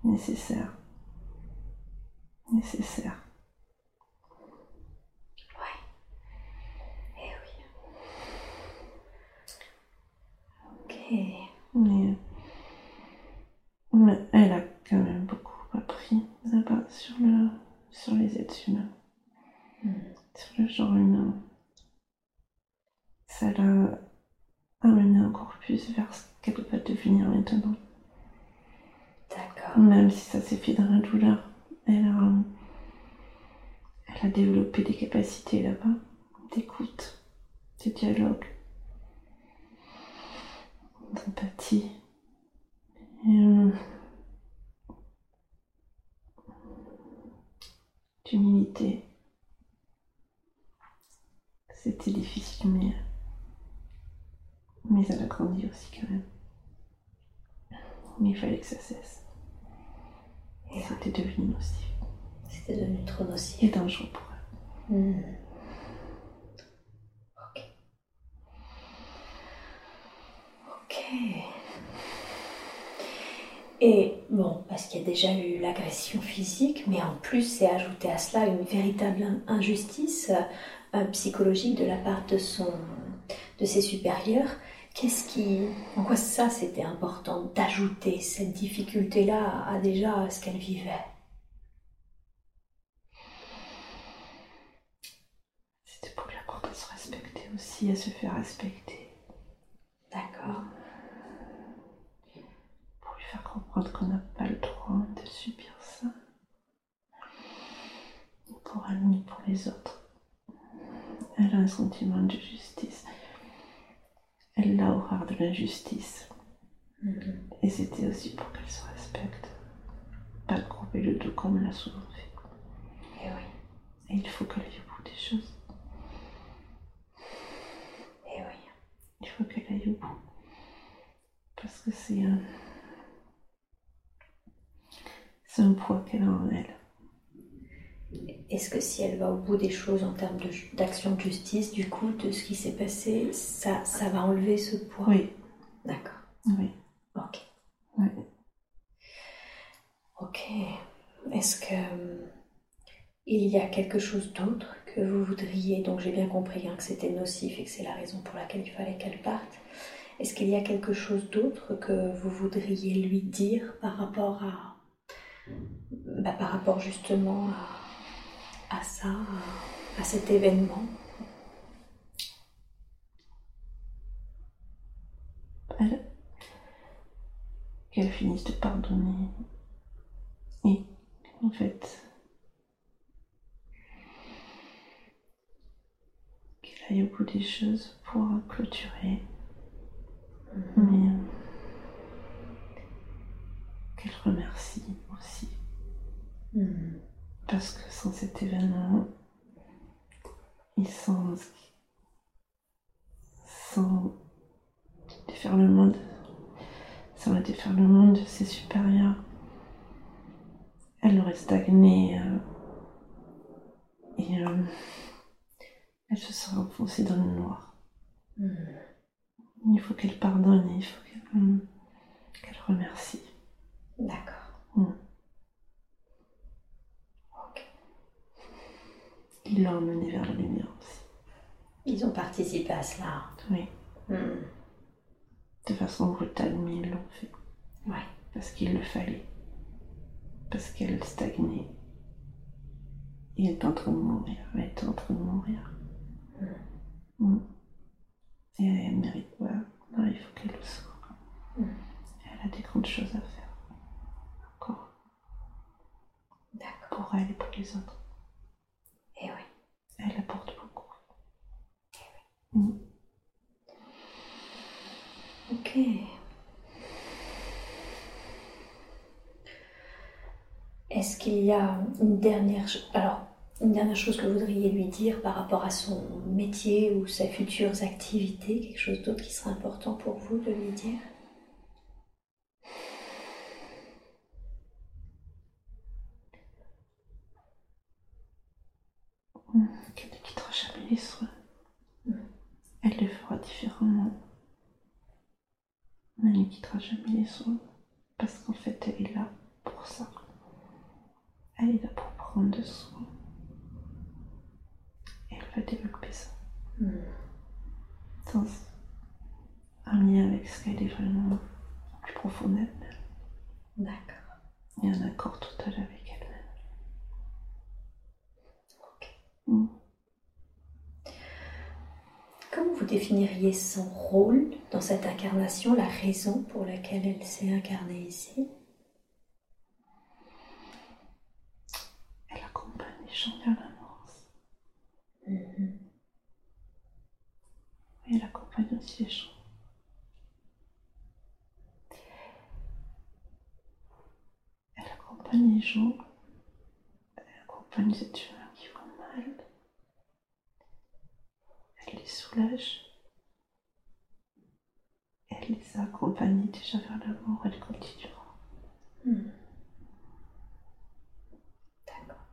mais nécessaire. Nécessaire. Eh oui. Ok. Mais, euh, mais elle a quand même beaucoup appris là-bas sur, le, sur les êtres humains, Hmm. sur le genre humain. Ça l'a amené encore plus vers ce qu'elle va devenir maintenant. D'accord. Même si ça s'est fait dans la douleur, elle a, elle a développé des capacités là-bas, d'écoute, de dialogue, d'empathie. Et, euh, d'humilité. C'était difficile, mais, mais elle a grandi aussi quand même. Mais il fallait que ça cesse. Et C'était devenu nocif C'était devenu trop et nocif. dangereux pour elle. Hmm. Ok. Ok. Et bon, parce qu'il y a déjà eu l'agression physique, mais en plus, c'est ajouté à cela une véritable in- injustice euh, psychologique de la part de son, de ses supérieurs. Qu'est-ce qui, en quoi ça c'était important d'ajouter cette difficulté-là à déjà ce qu'elle vivait? C'était pour apprendre à se respecter aussi, à se faire respecter. D'accord. Comprendre qu'on n'a pas le droit de subir ça. Ni pour elle, ni pour les autres. Elle a un sentiment de justice. Elle a horreur de l'injustice. Mhm. Et c'était aussi pour qu'elle se respecte. Pas couper le dos comme elle a souvent fait. Et oui, Et il faut qu'elle aille au bout des choses. et oui. Il faut qu'elle aille au bout. Parce que c'est un... C'est un poids qu'elle a en elle. Est-ce que si elle va au bout des choses en termes d'action de, justice, du coup, de ce qui s'est passé, ça, ça va enlever ce poids? Oui, D'accord. oui, Ok. oui. Ok. Est-ce que hum, il y a quelque chose d'autre que vous voudriez Donc j'ai bien compris hein, que c'était nocif et que c'est la raison pour laquelle il fallait qu'elle parte. Est-ce qu'il y a quelque chose d'autre que vous voudriez lui dire par rapport à, bah, par rapport justement à, à ça, à, cet événement Elle... Qu'elle finisse de pardonner. Et en fait, qu'elle aille au bout des choses pour clôturer. Mais remercie aussi. Hmm. Parce que sans cet événement, et sans, sans déferlement de, sans le déferlement de ses supérieurs, elle aurait stagné euh, et euh, elle se serait enfoncée dans le noir. Hmm. Il faut qu'elle pardonne, il faut qu'elle euh, qu'elle remercie. D'accord. Hmm. Ok. Il l'a emmenée vers la lumière aussi. Ils ont participé à cela. Oui, Hmm. de façon brutale, mais ils l'ont fait. Ouais. Parce qu'il le fallait. Parce qu'elle stagnait. Il est en train de mourir. Elle est en train de mourir. Mm. Et elle mérite pas. Non, il faut qu'elle le soit. Elle a des grandes choses à faire. Encore. D'accord. Pour elle et pour les autres. Et oui. Elle apporte beaucoup. Mm. Ok. Est-ce qu'il y a une dernière, une dernière chose que vous voudriez lui dire par rapport à son métier ou ses futures activités, quelque chose d'autre qui serait important pour vous de lui dire Mm. Qu'elle ne quittera jamais les soins. Mm. Elle le fera différemment. Mais elle ne quittera jamais les soins. Parce qu'en fait, elle est là pour ça. Elle est là pour prendre soin. Et elle va développer ça. Dans un lien avec ce qu'elle est vraiment plus profond d'elle-même. D'accord. Et un accord total avec elle-même. Ok. Mm. Comment vous définiriez son rôle dans cette incarnation, la raison pour laquelle elle s'est incarnée ici? Elle accompagne les gens vers la mort. Mhm. Et elle accompagne aussi les gens. Elle accompagne les gens. Elle accompagne les êtres humains qui vont mal. Les soulage. Elle les a déjà vers la mort. Elle continuera. Hmm. D'accord.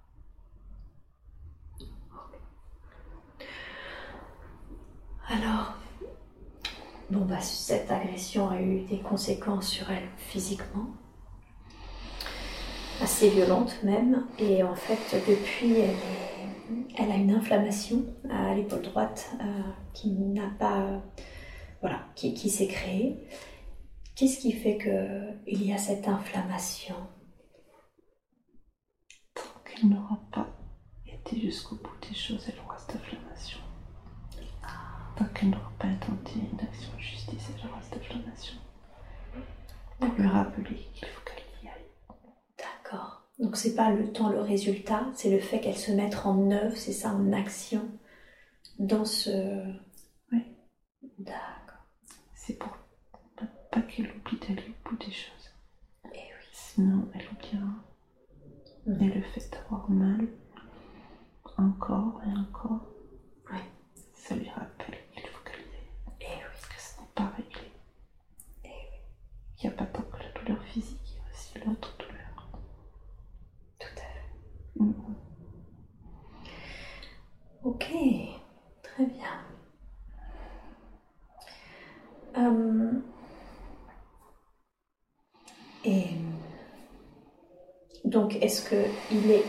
Alors, bon bah cette agression a eu des conséquences sur elle physiquement, assez violentes même, et en fait depuis elle, est- elle a une inflammation à l'épaule droite euh, qui n'a pas, voilà, qui, qui s'est créée. Qu'est-ce qui fait que il y a cette inflammation? Tant qu'elle n'aura pas été jusqu'au bout des choses, elle aura cette inflammation. Tant qu'elle n'aura pas intenté une action de justice, elle aura cette inflammation. Pour lui rappeler qu'il faut qu'elle y aille. D'accord. Donc c'est pas le temps, le résultat, c'est le fait qu'elle se mette en œuvre, c'est ça, en action dans ce. Oui. D'accord. C'est pour pas- pas qu'elle oublie d'aller au bout des choses. Et oui. Sinon, elle oubliera. Et le fait d'avoir mal, encore et encore, Ouais. ça lui rappelle qu'il faut qu'elle y aille. Et oui. Que ce n'est pas réglé. Et oui. Il n'y a pas tant que la douleur physique, il y a aussi l'autre douleur. Tout à fait. Mhm. Ok. Très bien. Euh, Et donc, est-ce que il est,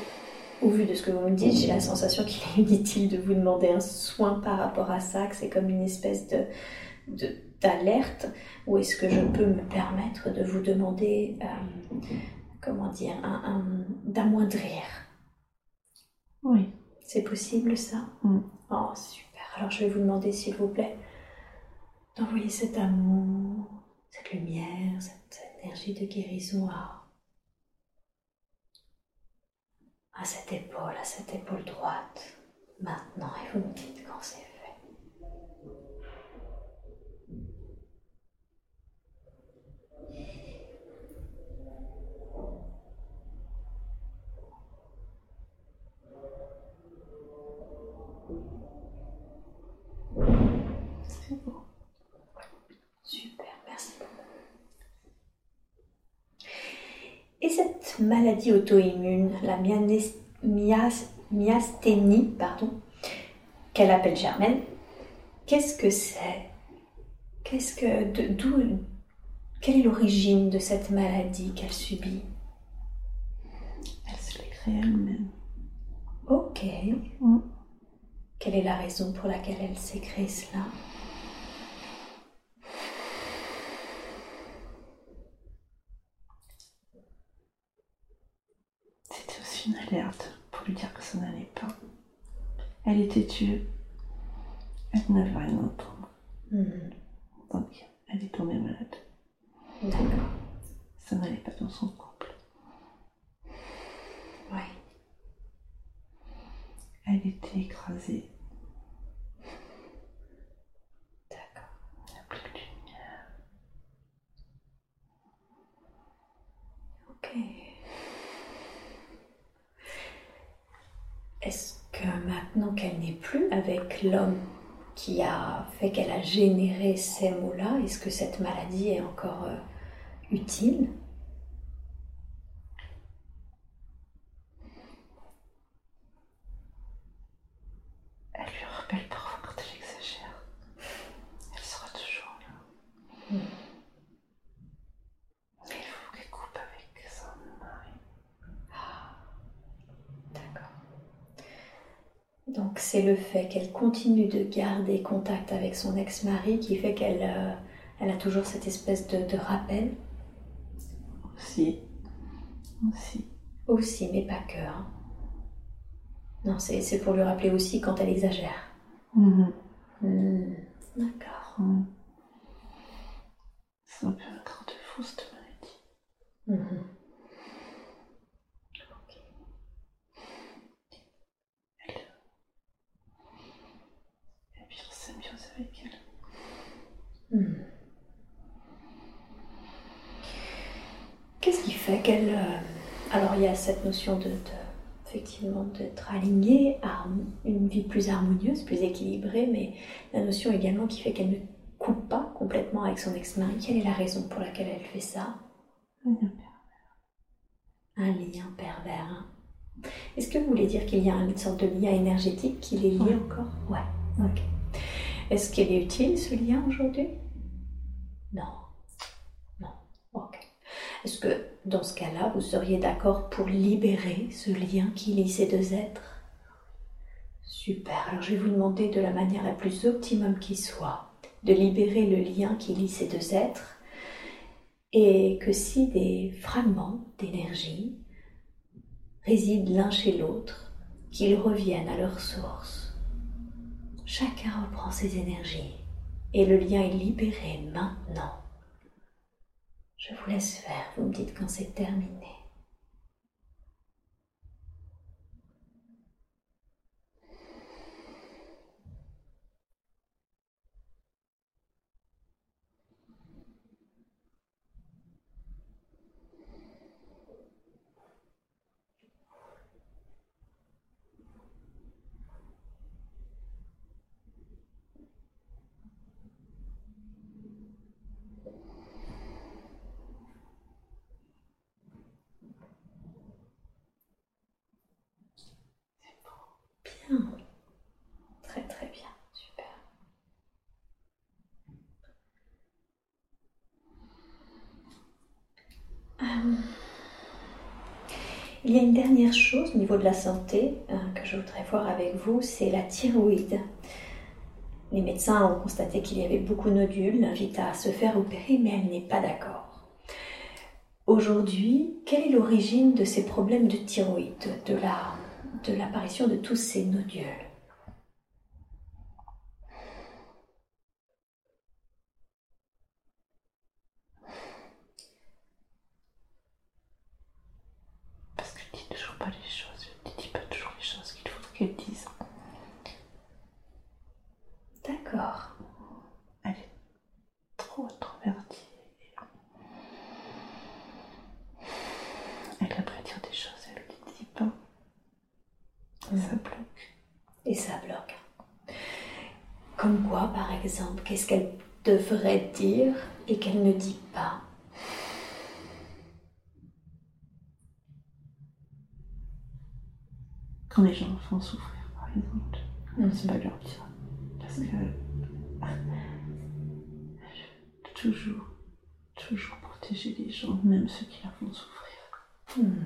au vu de ce que vous me dites, j'ai la sensation qu'il est inutile de vous demander un soin par rapport à ça, que c'est comme une espèce de d'alerte, ou est-ce que je peux me permettre de vous demander, euh, comment dire, d'amoindrir? Oui. C'est possible ça Mm. Oh, super. Alors je vais vous demander, s'il vous plaît, d'envoyer cet amour, cette lumière, cette énergie de guérison à, à cette épaule, à cette épaule droite. Maintenant, et vous me dites quand c'est bon. Super, merci beaucoup. Et cette maladie auto-immune, la myas- myas- myasthénie, pardon, qu'elle appelle Germaine, qu'est-ce que c'est? Qu'est-ce que, d'où, quelle est l'origine de cette maladie qu'elle subit? Elle se les crée elle-même. Ok. Mm. Quelle est la raison pour laquelle elle s'est créée cela C'était aussi une alerte pour lui dire que ça n'allait pas. Elle était tuée. Elle n'avait rien entendre. Mhm. Donc, elle est tombée malade. D'accord. Ça n'allait pas dans son couple. Oui. Elle était écrasée. D'accord. Il n'y a plus de lumière. Ok. Est-ce que maintenant qu'elle n'est plus avec l'homme qui a fait qu'elle a généré ces mots-là, est-ce que cette maladie est encore euh, utile Elle lui rappelle parfois quand elle exagère. Elle sera toujours là. Mm. Mais il faut qu'elle coupe avec son mari. D'accord. Donc c'est le fait qu'elle continue de garder contact avec son ex-mari qui fait qu'elle euh, elle a toujours cette espèce de, de rappel Aussi. Aussi. aussi, mais pas que. hein. Non, c'est pour lui rappeler aussi quand elle exagère. Mhm. Hmm, D'accord. Mhm. C'est un peu un garde-fou cette maladie. Mhm. Ok. Elle. Elle vit en symbiose avec elle. Hmm. Qu'est-ce qui fait qu'elle... euh, Alors il y a cette notion de, de- effectivement d'être alignée, harm- une vie plus harmonieuse, plus équilibrée, mais la notion également qui fait qu'elle ne coupe pas complètement avec son ex-mari. Quelle est la raison pour laquelle elle fait ça? Il y a Un lien pervers. hein. Est-ce que vous voulez dire qu'il y a une sorte de lien énergétique qui les lie encore? Ouais, ok. Est-ce qu'il est utile ce lien aujourd'hui? Non. Est-ce que dans ce cas-là, vous seriez d'accord pour libérer ce lien qui lie ces deux êtres? Super. Alors je vais vous demander de la manière la plus optimum qui soit de libérer le lien qui lie ces deux êtres et que si des fragments d'énergie résident l'un chez l'autre, qu'ils reviennent à leur source. Chacun reprend ses énergies et le lien est libéré maintenant. Je vous laisse faire, vous me dites quand c'est terminé. Bien. Très très bien. Super. Euh, Il y a une dernière chose au niveau de la santé euh, que je voudrais voir avec vous, c'est la thyroïde. Les médecins ont constaté qu'il y avait beaucoup de nodules, l'invitent à se faire opérer, mais elle n'est pas d'accord. Aujourd'hui, quelle est l'origine de ces problèmes de thyroïde, de l'apparition de tous ces nodules Parce qu'elle dit toujours pas les choses. Elle ne dit pas toujours les choses qu'il faudrait qu'elle dise. D'accord. Elle est trop introvertie. Elle aimerait dire des choses, elle ne les dit pas. Ça bloque. Et ça bloque. Comme quoi, par exemple, qu'est-ce qu'elle devrait dire et qu'elle ne dit pas Quand les gens font souffrir, par exemple, c'est pas leur dire. Parce que. toujours, toujours protéger les gens, même ceux qui leur font souffrir. Hmm.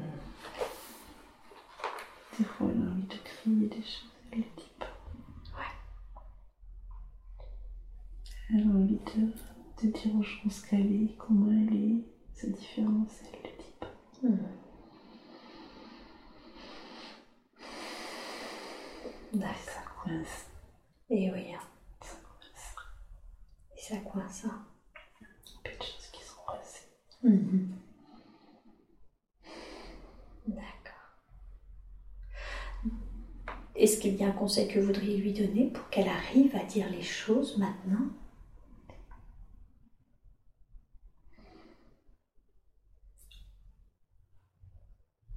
Des fois, elle a envie de crier des choses, elle ne les dit pas. Elle a envie de, de dire aux gens ce qu'elle est, comment elle est, sa différence, elle ne le dit pas. Hmm. D'accord. Ça coince. Et oui. hein. C'est à quoi ça Peu de choses qui sont passées. Mhm. D'accord. Est-ce qu'il y a un conseil que vous voudriez lui donner pour qu'elle arrive à dire les choses maintenant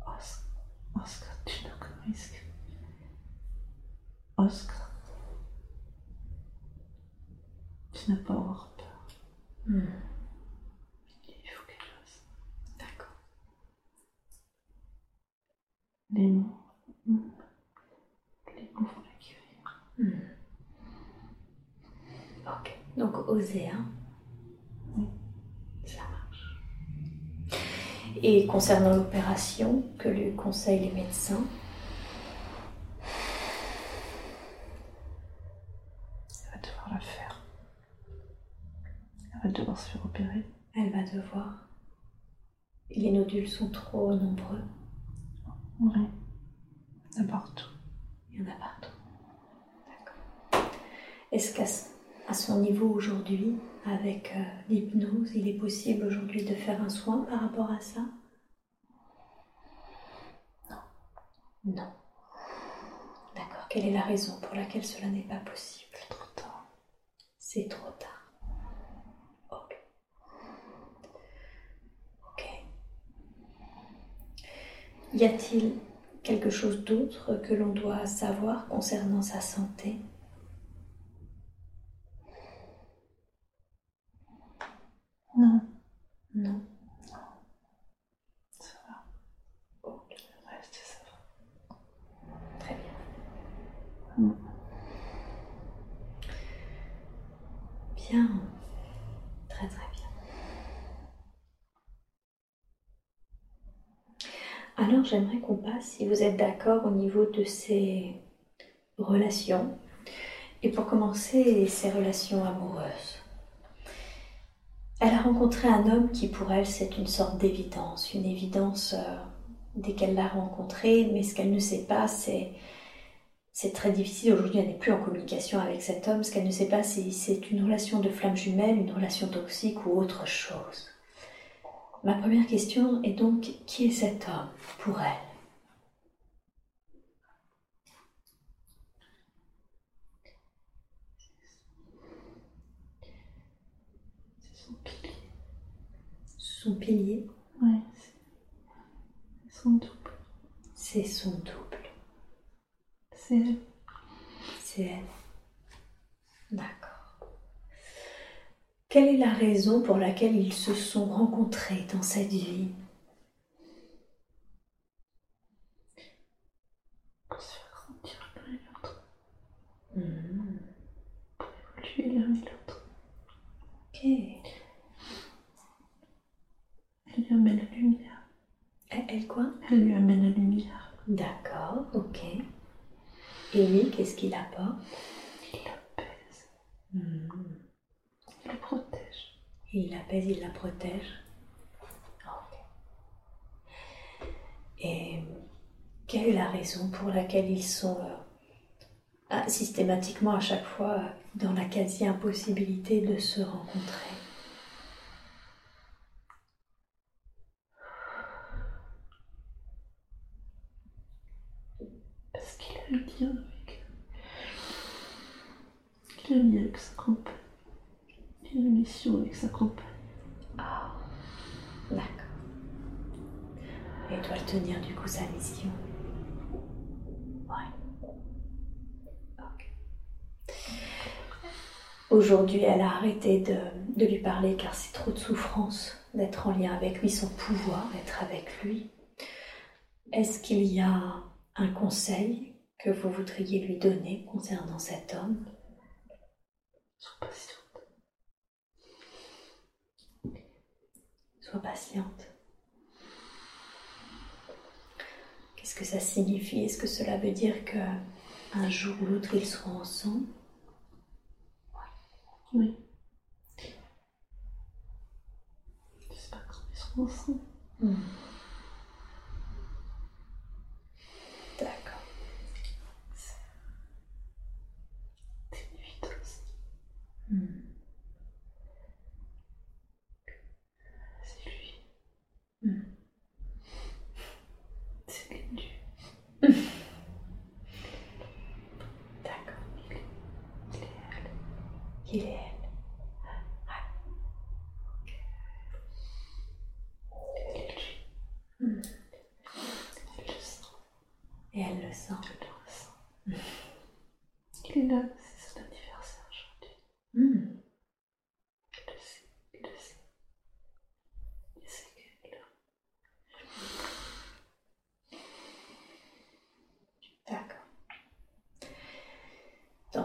Oscar, Oscar, tu ne connais que. Oscar. Tu n'as pas à avoir peur. Hmm. Il faut qu'elle ose. D'accord. Les mots. hmm, Les mots vont la guérir. Hmm. Ok. Donc oser, hein Oui. Ça marche. Et concernant l'opération que lui conseillent les médecins, Faire. Elle va devoir se faire opérer. elle va devoir. Les nodules sont trop nombreux. Oui. N'importe où. Il y en a partout. D'accord. Est-ce qu'à à son niveau aujourd'hui, avec euh, l'hypnose, il est possible aujourd'hui de faire un soin par rapport à ça? Non. Non. D'accord. Quelle est la raison pour laquelle cela n'est pas possible? C'est trop tard. Ok. Ok. Y a-t-il quelque chose d'autre que l'on doit savoir concernant sa santé Non, Non. ça va. Ok. Le reste, ça va. Très bien. Mm. Bien. Très très bien. Alors j'aimerais qu'on passe, si vous êtes d'accord, au niveau de ces relations. Et pour commencer, ces relations amoureuses. Elle a rencontré un homme qui pour elle c'est une sorte d'évidence, une évidence euh, dès qu'elle l'a rencontré, mais ce qu'elle ne sait pas c'est c'est très difficile aujourd'hui, elle n'est plus en communication avec cet homme. Ce qu'elle ne sait pas, si c'est une relation de flamme jumelle, une relation toxique ou autre chose. Ma première question est donc qui est cet homme pour elle? Son pilier, Ouais, c'est son double. c'est son double. C'est elle. C'est elle. D'accord. Quelle est la raison pour laquelle ils se sont rencontrés dans cette vie? Pour se faire grandir l'un et l'autre. Hmm, Pour évoluer l'un et l'autre. Ok. Elle lui amène la lumière. Elle, elle quoi? Elle lui amène la lumière. D'accord, ok. Et lui, qu'est-ce qu'il apporte? Il l'apaise. Hmm. Il la protège. Il l'apaise, il la protège? Ok. Et quelle est la raison pour laquelle ils sont euh, ah, systématiquement à chaque fois euh, dans la quasi-impossibilité de se rencontrer? Lien avec. Lien avec sa compagne. Il a une mission avec sa compagne. Ah, d'accord. Il doit le tenir du coup sa mission. Ouais. Aujourd'hui, elle a arrêté de, de lui parler car c'est trop de souffrance d'être en lien avec lui, son pouvoir d'être avec lui. Est-ce qu'il y a un conseil que vous voudriez lui donner concernant cet homme Sois patiente. Sois patiente. Qu'est-ce que ça signifie? Est-ce que cela veut dire que un jour ou l'autre ils seront ensemble? Oui. J'espère seront ensemble. D'accord. Yeah.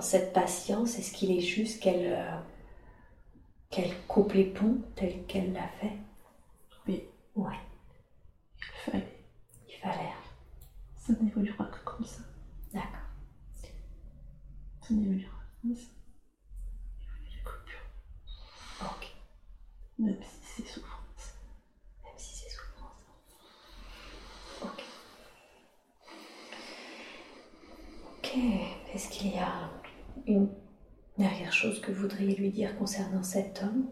cette patience, est-ce qu'il est juste qu'elle euh, qu'elle coupe les ponts tel qu'elle l'a fait? concernant cet homme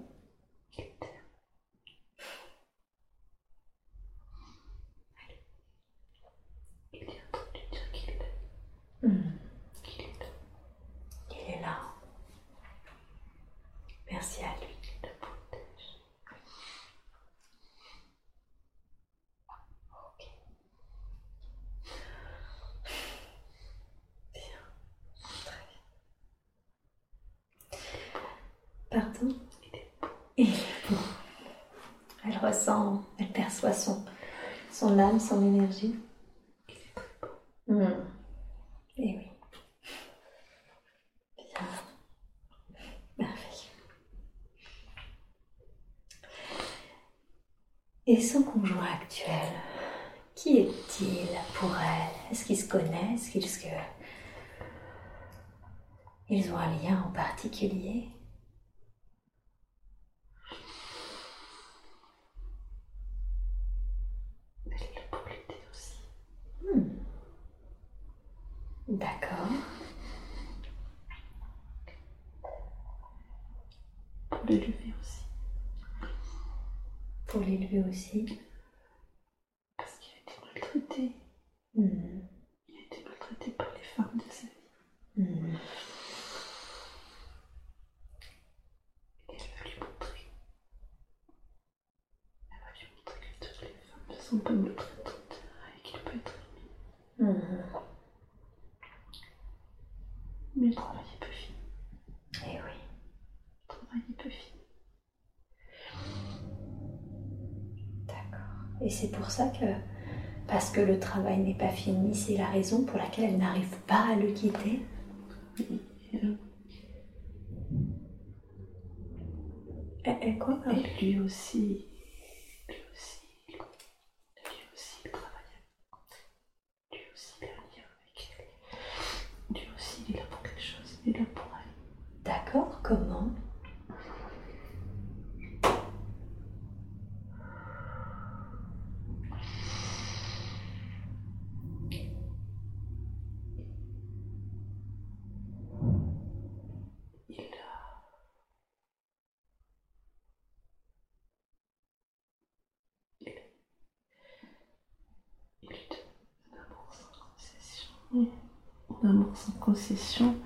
son énergie. Et oui. Bien. Merveilleux. Et son conjoint actuel, qui est-il pour elle? Est-ce qu'ils se connaissent Est-ce qu'ils ont un lien en particulier? Et c'est pour ça que, parce que le travail n'est pas fini, c'est la raison pour laquelle elle n'arrive pas à le quitter. Et, euh, quoi, et hein lui aussi, concession.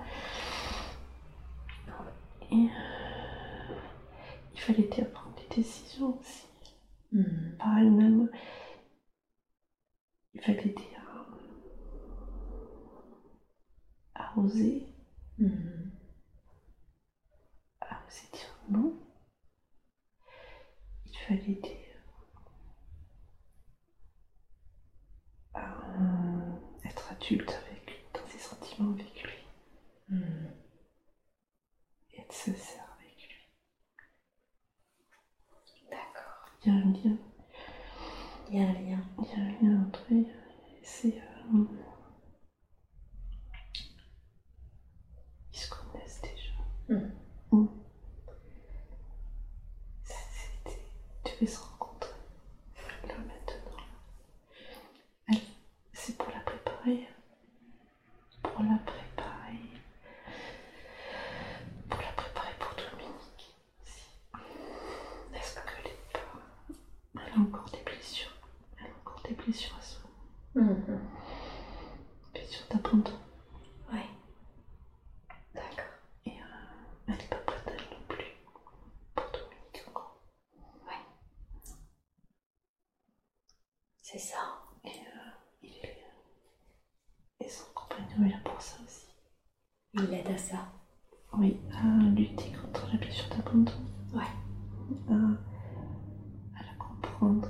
pour ça aussi. Il l'aide à ça. Oui, à lutter contre la blessure d'abandon. Ouais. Euh, à la comprendre.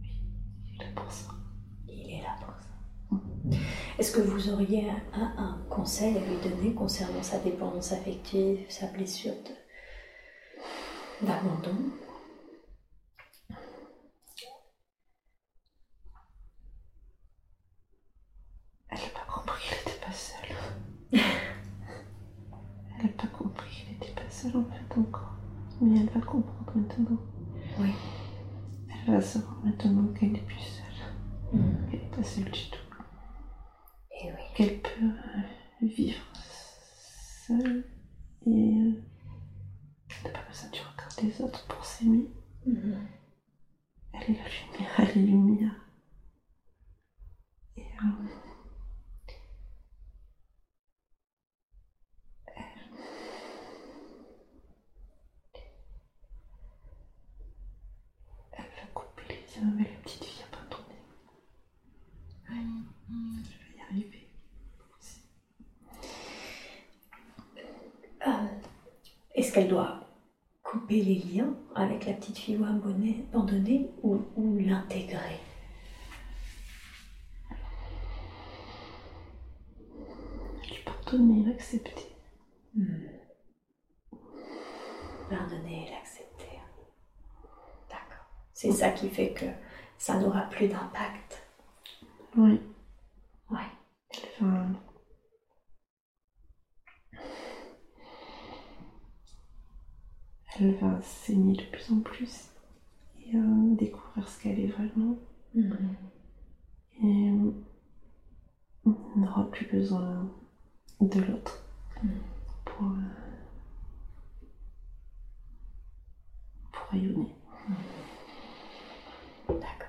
Oui, il est là pour ça. Il est là pour ça est-ce que vous auriez un, conseil à lui donner concernant sa dépendance affective, sa blessure d'abandon? Mhm. Elle est la lumière, elle est lumière. Et euh, elle, elle va couper les liens avec la petite fille abandonnée. Ouais, je vais y arriver. Euh, Est-ce qu'elle doit couper les liens avec la petite fille abandonnée, abandonnée ou, ou l'intégrer Lui pardonner, l'accepter. Hmm. Pardonner et l'accepter. D'accord. C'est ça qui fait que ça n'aura plus d'impact. Oui. Ouais. Elle Elle va s'aimer de plus en plus et euh, découvrir ce qu'elle est vraiment. Mhm. Et on n'aura plus besoin de l'autre Mm. pour, euh, pour rayonner. D'accord.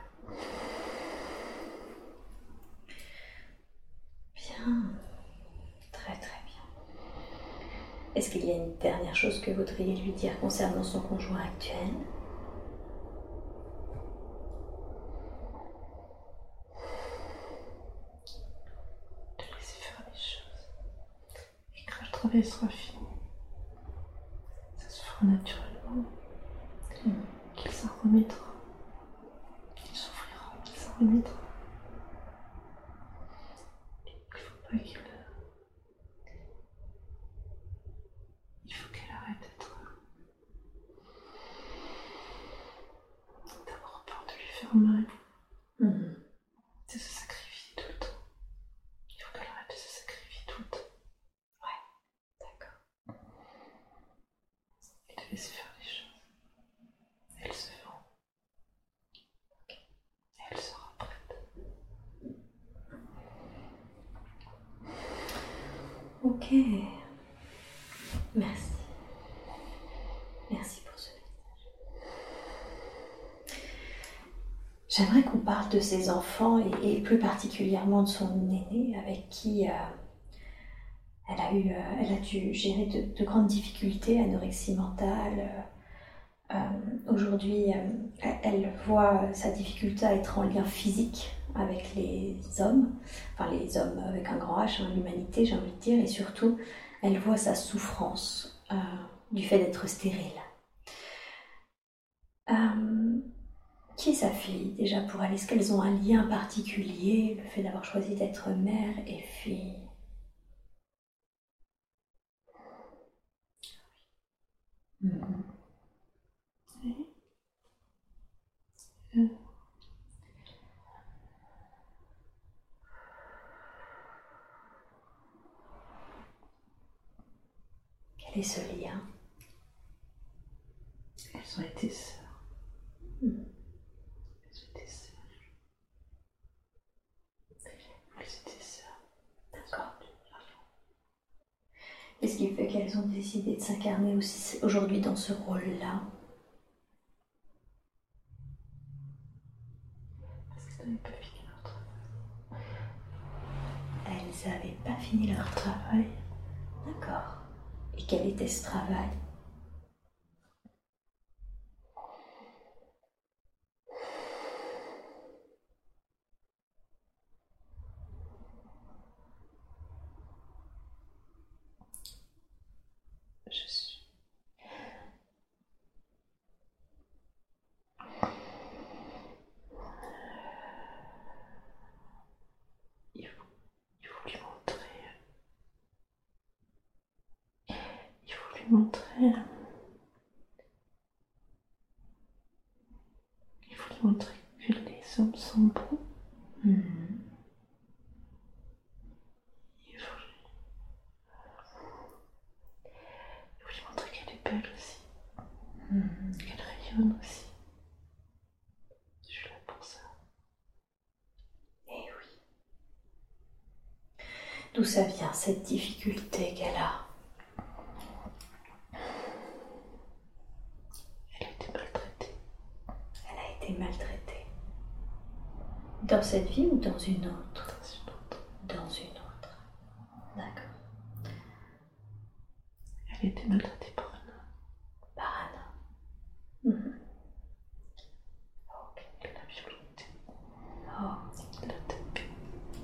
Bien. Très très bien. Est-ce qu'il y a une dernière chose que vous voudriez lui dire concernant son conjoint actuel? De laisser faire les choses. Et quand le travail sera fini, ça se naturellement. Qu'il s'en remettra. Qu'il souffrira, qu'il s'en remettra. Il faut pas qu'il. Il faut qu'elle arrête d'être. d'avoir peur de lui faire mal. Mhm. de se sacrifier tout le temps. Il faut qu'elle arrête de se sacrifier tout le temps. D'accord. Et de laisser faire les choses. Elle se vend. Et elle sera prête. Ok. Merci. Merci pour ce message. De ses enfants et, plus particulièrement de son aîné avec qui euh, elle, a eu, euh, elle a dû gérer de, de grandes difficultés, anorexie mentale. euh, Aujourd'hui, elle, voit sa difficulté à être en lien physique avec les hommes, enfin les hommes avec un grand H, hein, l'humanité j'ai envie de dire, et surtout elle voit sa souffrance du fait d'être stérile. Qui est sa fille déjà pour elle? Est-ce qu'elles ont un lien particulier, le fait d'avoir choisi d'être mère et fille? Quel est ce lien? Elles ont été sœurs. Mm. Elles ont été sœurs. Elles étaient sœurs. D'accord. Qu'est-ce qui fait qu'elles ont de s'incarner aussi aujourd'hui dans ce rôle-là Parce qu'elles n'avaient pas fini leur travail. Elles n'avaient pas fini leur travail. D'accord. Et quel était ce travail Je suis. Il faut, il faut lui montrer faire. Il faut lui montrer que les hommes sont bons. Mhm. Il faut lui, il faut lui montrer qu'elle est belle aussi, Mhm. qu'elle rayonne aussi. Je suis là pour ça. Eh oui. D'où ça vient cette difficulté qu'elle a Elle a été maltraitée. Elle a été maltraitée. Dans cette vie ou dans une autre Dans une autre. Dans une autre. D'accord. Elle a été maltraitée par un homme. Par un homme. Mhm. Ok. Elle l'a violentée. Oh. Elle l'a tapée.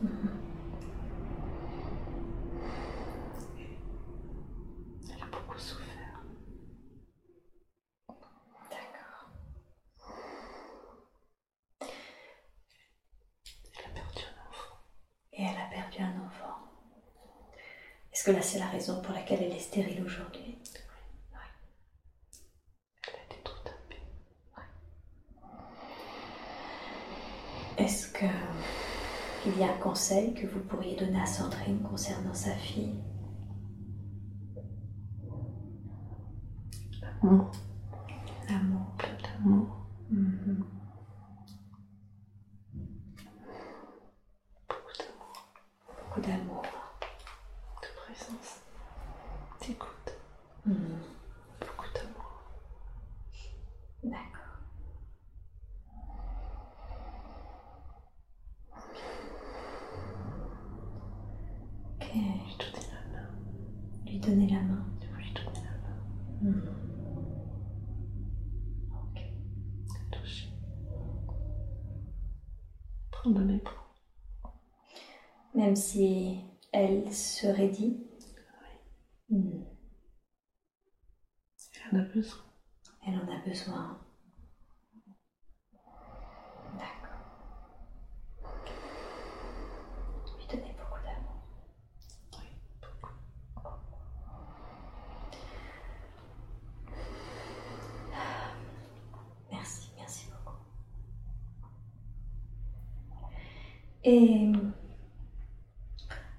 Mhm. Elle a beaucoup souffert. D'accord. Elle a perdu un enfant. Et elle a perdu un enfant. Est-ce que là c'est la raison pour laquelle elle est stérile aujourd'hui Elle a été trop tapée. Est-ce que il y a un conseil que vous pourriez donner à Sandrine concernant sa fille? L'amour. Plein d'amour. Mhm. Beaucoup d'amour. Beaucoup d'amour. De présence. D'écoute. Mhm. Beaucoup d'amour. D'accord. Ok. Lui donner la main. Lui donner la main. Il faut lui donner la main. Mhm. Ok. La toucher. Dans les bras. Même si elle se raidit. Mhm. Elle en a besoin. Elle en a besoin. D'accord. Lui donner beaucoup d'amour. Oui, beaucoup. Merci, merci beaucoup. Et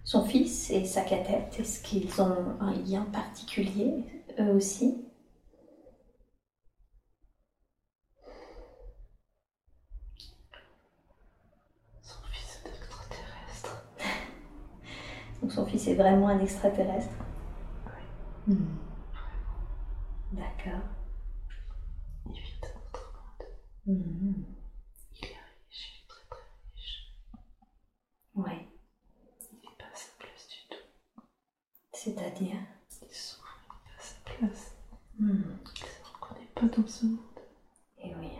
son fils et sa cadette, est-ce qu'ils ont un lien particulier, eux aussi? Son fils est extraterrestre. Donc son fils est vraiment un extraterrestre? Oui. Hmm. D'accord. Il vit dans notre monde. Mhm. Il est riche, il est très très riche. Ouais. Il n'est pas à sa place du tout. C'est-à-dire Il souffre, il n'est pas à sa place. Hmm. Il ne se reconnaît pas dans ce monde. Et oui.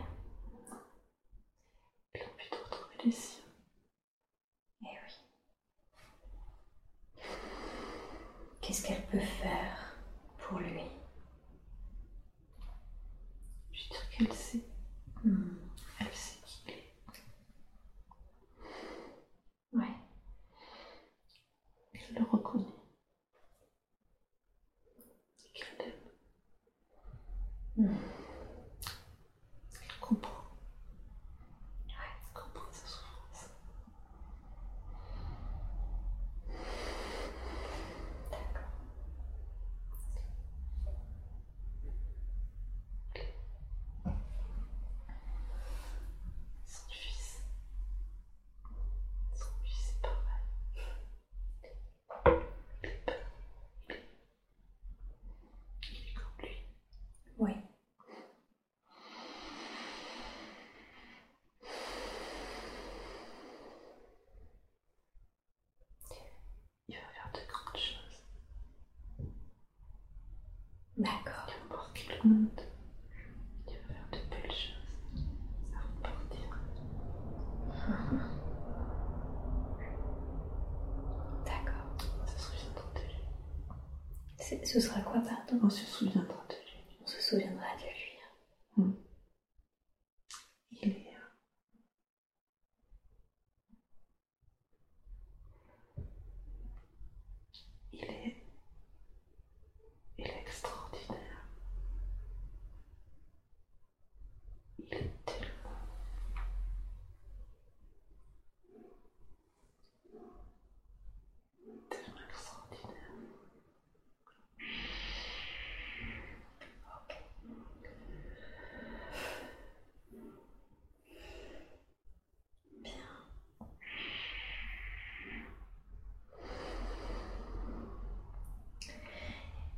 Il a envie de retrouver les siens. Eh oui. Qu'est-ce qu'elle peut faire pour lui Je dire qu'elle sait. Hmm. Elle sait qui il est. Ouais. Elle le reconnaît. Et qu'elle l'aime. Hmm. Elle comprend. Elle comprend sa souffrance. D'accord. Son fils. Son fils est pareil. Il est pas. Il est. Il est comme lui. Oui. Il va faire de grandes choses. D'accord. Il va marquer le monde. Il va faire de belles choses. Avant de partir. D'accord. On se souviendra de lui. C'est- Ce sera quoi, pardon? On se souviendra de lui. On se souviendra de lui. Il est. euh, Il est. Il est extraordinaire.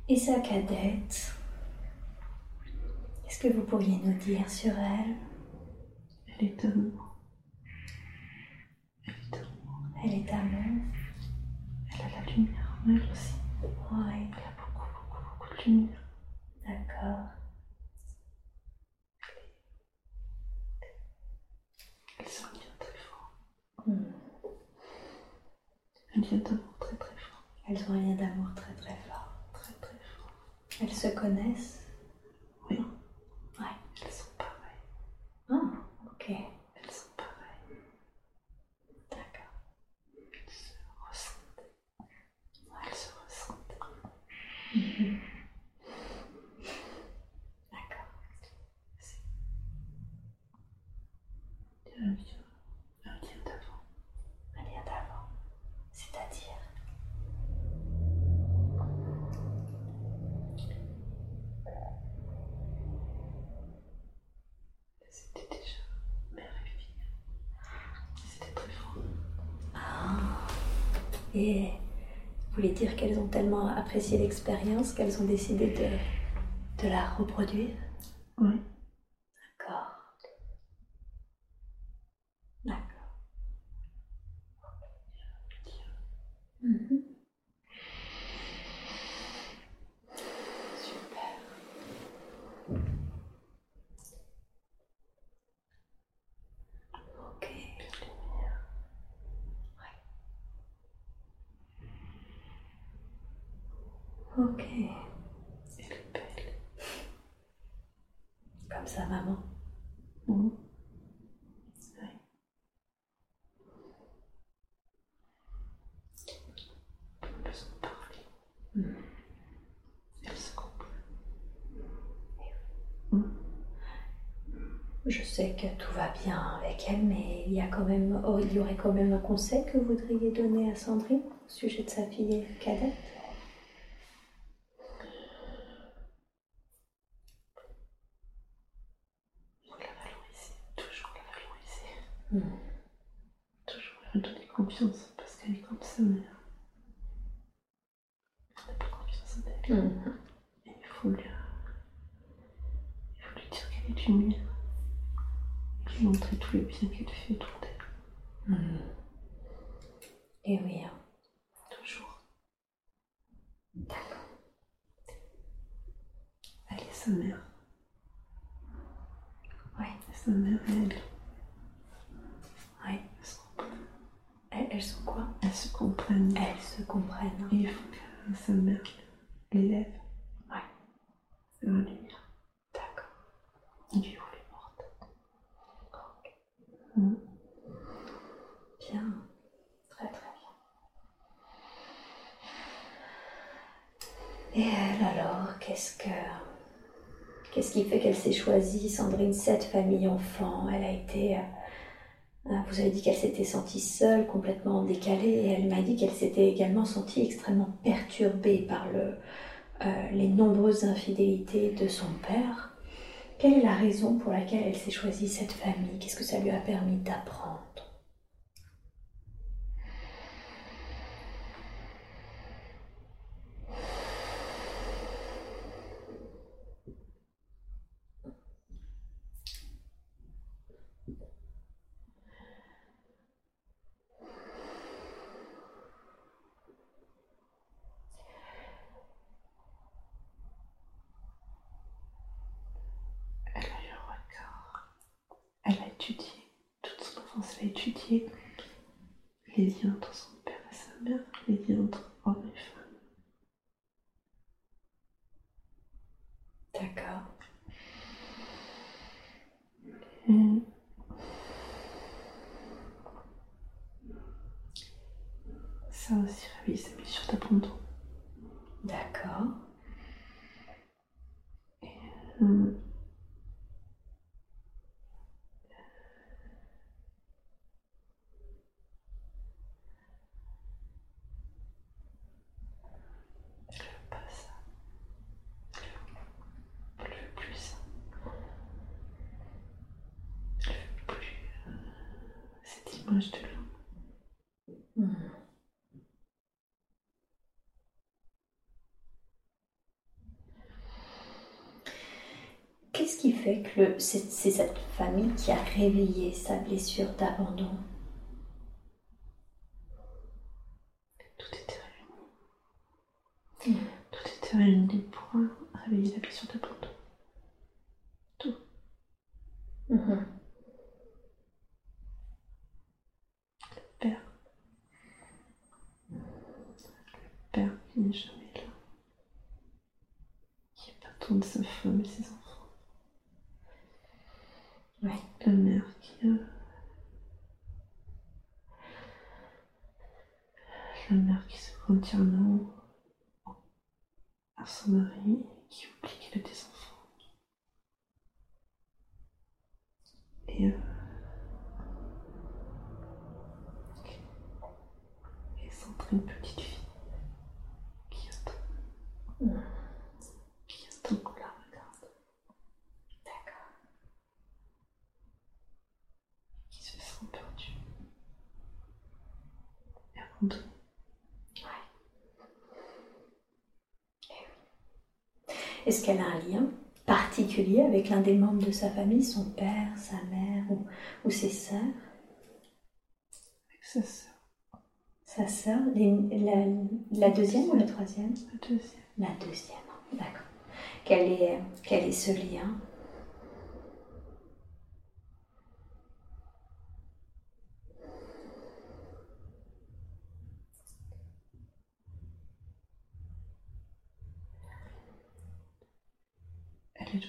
Et sa cadette Qu'est-ce que vous pourriez nous dire sur elle? Elle est amour. Elle est amour. Elle est amour. Elle a la lumière en elle aussi. Oui, Elle a beaucoup, beaucoup, beaucoup de lumière. d'accord. Elle sent un lien très fort. Hmm. Un lien d'amour très, très fort. Elles ont un lien d'amour très très fort. Très, très fort. Elles se connaissent Oui. Ouais. Elles sont pareilles. Ah, ok. Elles sont pareilles. D'accord. Elles se ressentent. Elles se ressentent. Mhm. D'accord. C'est- Il y a un lien, un lien d'avant. Un lien d'avant. C'est-à-dire C'était déjà mère et fille. C'était très fort. Ah. Et vous voulez qu'elles ont tellement apprécié l'expérience qu'elles ont décidé de, la reproduire. D'accord. D'accord. Mhm. Super. Ok. Ouais. Ok. Elle est belle. Comme ça, maman. Mhm. Oui. Pas besoin de parler. Mhm. Elle se comprend. Je sais que tout va bien avec elle, mais oh, il y aurait quand même un conseil que vous voudriez donner à Sandrine au sujet de sa fille cadette? Faut la valoriser. Toujours la valoriser. Hmm. Toujours lui donner confiance parce qu'elle est comme sa mère. Elle n'a pas confiance en elle. Mhm. Et il faut lui, il faut lui dire qu'elle est lumière. Et lui montrer tous les biens qu'elle fait autour d'elle. Mhm. Et oui, hein. Toujours. d'accord. Elle est sa mère. Oui, Et sa mère, elle, oui. elles se comprennent. Elles, elles sont quoi Elles se comprennent. Elles se comprennent. Et il faut l'élève Ouais, vers la lumière. d'accord. Il lui ouvre les portes. Ok. Mhm. Bien. Très très bien. Et elle alors, qu'est-ce que. Qu'est-ce qui fait qu'elle s'est choisie, Sandrine, cette famille enfant? Elle a été. Euh, vous avez dit qu'elle s'était sentie seule, complètement décalée, et elle m'a dit qu'elle s'était également sentie extrêmement perturbée par euh, les nombreuses infidélités de son père. Quelle est la raison pour laquelle elle s'est choisie cette famille? Qu'est-ce que ça lui a permis d'apprendre Elle a eu un regard. Elle a étudié, toute son enfance, elle a étudié les liens entre son père et sa mère, les liens entre hommes et femmes. D'accord. Et ça a aussi réveillé sa blessure d'abandon. D'accord. Hum. Elle veut pas ça. Elle veut plus ça. Elle veut plus euh, cette image de l'homme. Hmm. Qu'est-ce qui fait que le- c'est cette famille qui a réveillé sa blessure d'abandon? Tout était réuni. Tout était réuni pour réveiller la blessure d'abandon. Mhm. Père. Le père qui n'est jamais là. Qui abandonne sa femme et ses enfants. Ouais. La mère qui. La mère qui se retire entièrement à son mari qui oublie qu'elle a des enfants. Et. euh, Et une petite fille qui attend. Qui attend qu'on la regarde. D'accord. Qui se sent perdue. Et abandonnée. Est-ce qu'elle a un lien particulier avec l'un des membres de sa famille, son père, sa mère ou, ou ses sœurs? Avec sa sœur. Sa sœur, les- la, la deuxième ou la troisième? La deuxième. La deuxième, d'accord. Quel est, quel est ce lien Elle aide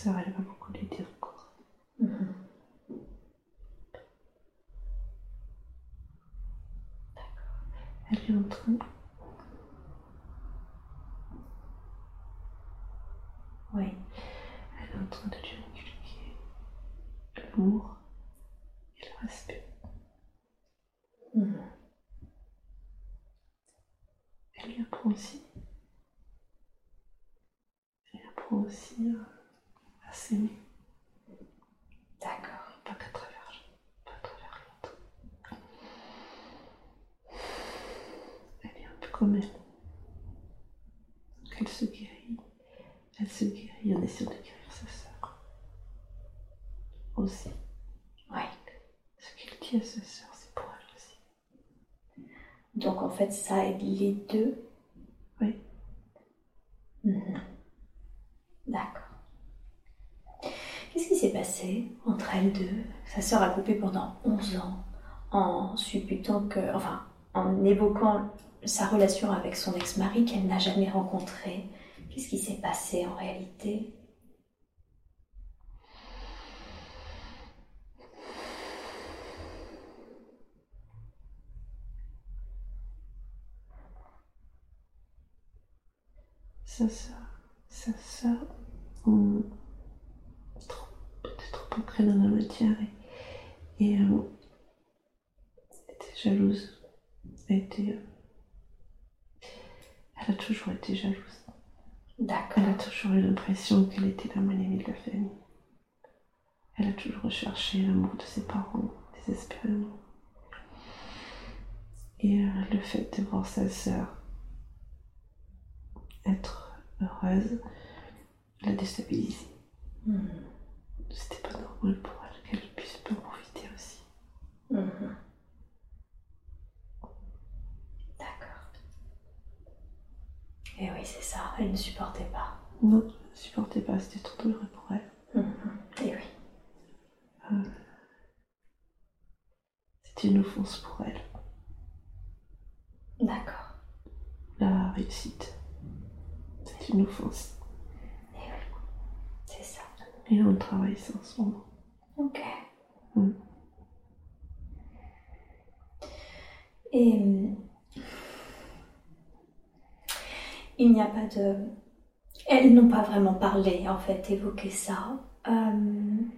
sœur, elle va beaucoup l'aider encore. Mhm. Elle est en train. Oui. Elle est en train de lui inculquer l'amour et le respect. Elle lui apprend aussi. Elle lui apprend aussi euh, D'accord. pas qu'à travers, pas à travers l'autre. Elle est un peu comme elle. Donc elle se guérit. Elle se guérit en essayant de guérir sa sœur. Aussi. Oui. Ce qu'elle dit à sa sœur, c'est pour elle aussi. Donc en fait, ça aide les deux Oui. Mhm. D'accord. Qu'est-ce qui s'est passé entre elles deux? Sa sœur a coupé pendant 11 ans en supputant que, enfin, en évoquant sa relation avec son ex-mari qu'elle n'a jamais rencontré. Qu'est-ce qui s'est passé en réalité? Sa sœur, sa sœur, hum, ancrée dans la matière et, et, euh, était jalouse. Elle, était, euh, elle a toujours été jalouse. D'accord. Elle a toujours eu l'impression qu'elle était la mal aimée de la famille. Elle a toujours recherché l'amour de ses parents, désespérément. Et euh, le fait de voir sa sœur être heureuse l'a déstabilisée. Mhm. C'était pas normal pour elle qu'elle puisse pas profiter aussi. Mhm. D'accord. Et oui, c'est ça, elle ne supportait pas. Non, elle ne supportait pas, c'était trop douloureux pour elle. Mhm. Et oui. C'était une offense pour elle. D'accord. La réussite, c'est une offense. Et oui. C'est ça. Et on travaille ça en ce moment. Ok. Mm. Et hum, il n'y a pas de. Elles n'ont pas vraiment parlé, en fait, évoqué ça. Hum,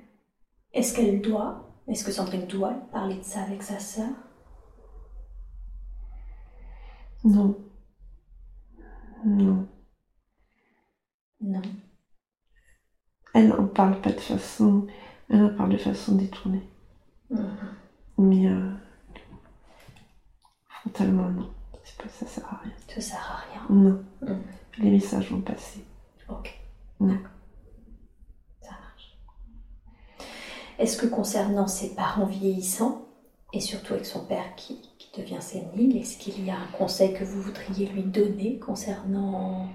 Est-ce qu'elle doit Est-ce que Sandrine doit parler de ça avec sa sœur? Non. Non. Non. Elle n'en parle pas de façon. Elle en parle de façon détournée. Mhm. Mais euh, frontalement, non. C'est pas, ça sert à rien. Ça sert à rien. Non. Mhm. Les messages vont passer. Ok. D'accord. Ça Est-ce que concernant ses parents vieillissants, et surtout avec son père qui, qui devient sénile, est-ce qu'il y a un conseil que vous voudriez lui donner concernant,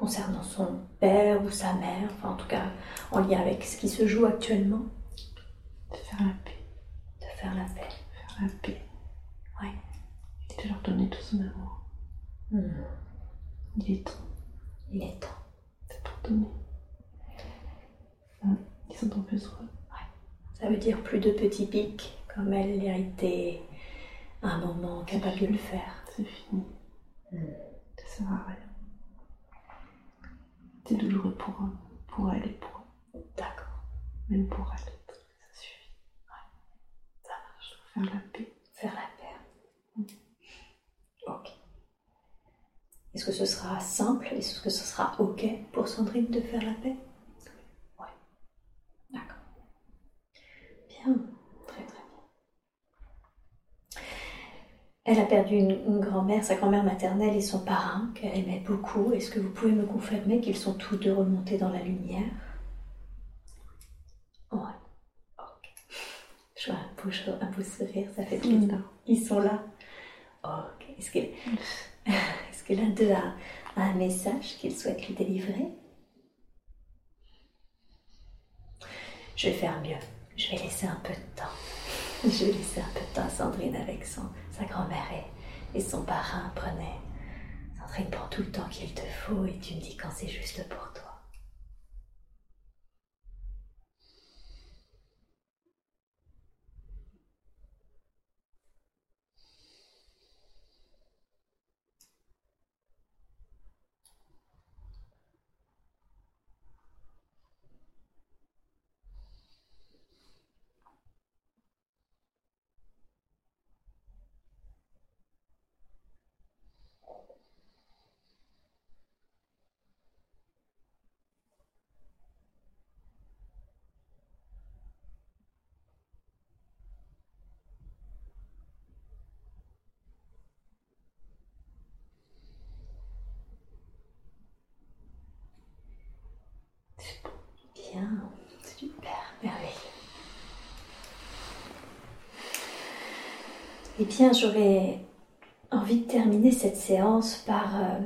concernant son père ou sa mère, enfin en tout cas en lien avec ce qui se joue actuellement De faire la paix. De faire la paix. Faire la paix. Ouais. Et de leur donner tout son amour. Hmm. Il est temps. Il est temps. C'est pour donner. Hmm. Ils en ont besoin. Ça veut dire plus de petits pics, comme elle a été à un moment capable de le faire. C'est fini. Hmm. Ça sert à rien. C'est douloureux pour, pour elle et pour D'accord. même pour elle. Ça suffit. Ça marche. Faire la paix. Faire la paix. Ok. Est-ce que ce sera simple? Est-ce que ce sera ok pour Sandrine de faire la paix? Oui. D'accord. Bien. Très très bien. Elle a perdu une, une grand-mère, sa grand-mère maternelle et son parrain qu'elle aimait beaucoup. Est-ce que vous pouvez me confirmer qu'ils sont tous deux remontés dans la lumière? Ouais. Ok. Je vois un beau, un beau sourire, ça fait plaisir. Non. Ils sont là. Ok. Est-ce que, est-ce que l'un d'eux a, a un message qu'il souhaite lui délivrer? Je vais faire mieux. Je vais laisser un peu de temps. Je vais laisser un peu de temps à Sandrine avec son, sa grand-mère et, et son parrain. Prenez. Sandrine, prends tout le temps qu'il te faut et tu me dis quand c'est juste pour toi. C'est bon. Bien, super, merveilleux. Bien, j'aurais envie de terminer cette séance par... euh,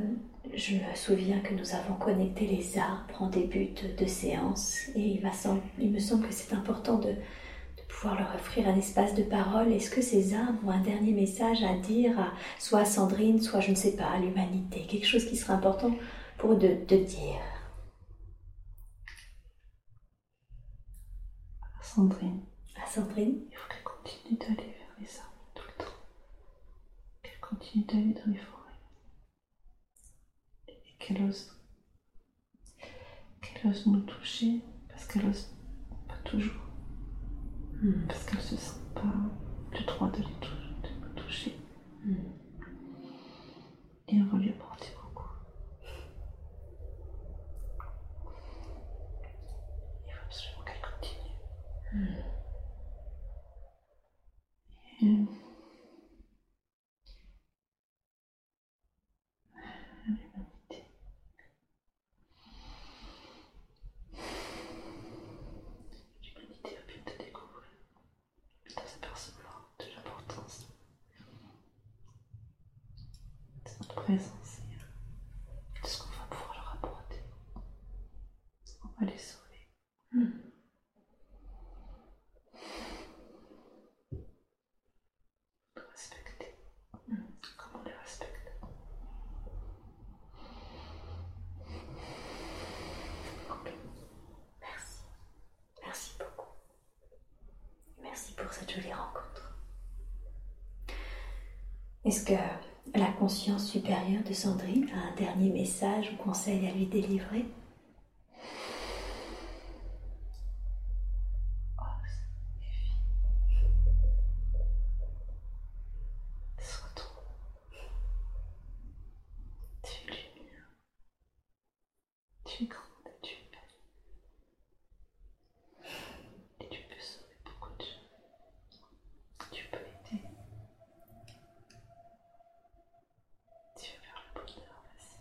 je me souviens que nous avons connecté les arbres en début de, de séance et il, me semble que c'est important de, de pouvoir leur offrir un espace de parole. Est-ce que ces arbres ont un dernier message à dire, à, soit à Sandrine, soit, je ne sais pas, à l'humanité? Quelque chose qui serait important pour eux de, de dire. Sandrine, à Sandrine. Il faut qu'elle continue d'aller vers les arbres tout le temps. Qu'elle continue d'aller dans les forêts. Et qu'elle ose. Qu'elle ose nous toucher parce qu'elle ose pas toujours. Hmm. Parce qu'elle se sent pas le droit de, les de toucher. Hmm. Et on va lui apporter beaucoup. Il faut absolument qu'elle continue. Et, euh, l'humanité. L'humanité va bien te découvrir, va s'apercevoir de l'importance de notre présence et euh, de ce qu'on va pouvoir leur apporter. On va les sauver. de respecter comme on les respecte. Ok. Merci. Merci beaucoup. Merci pour cette jolie rencontre. Est-ce que la conscience supérieure de Sandrine a un dernier message ou conseil à lui délivrer Oh, Sois toi. Tu es lumière. Tu es grande et tu es belle. Et tu peux sauver beaucoup de gens. Tu peux aider. Tu veux faire le bonheur, vas-y.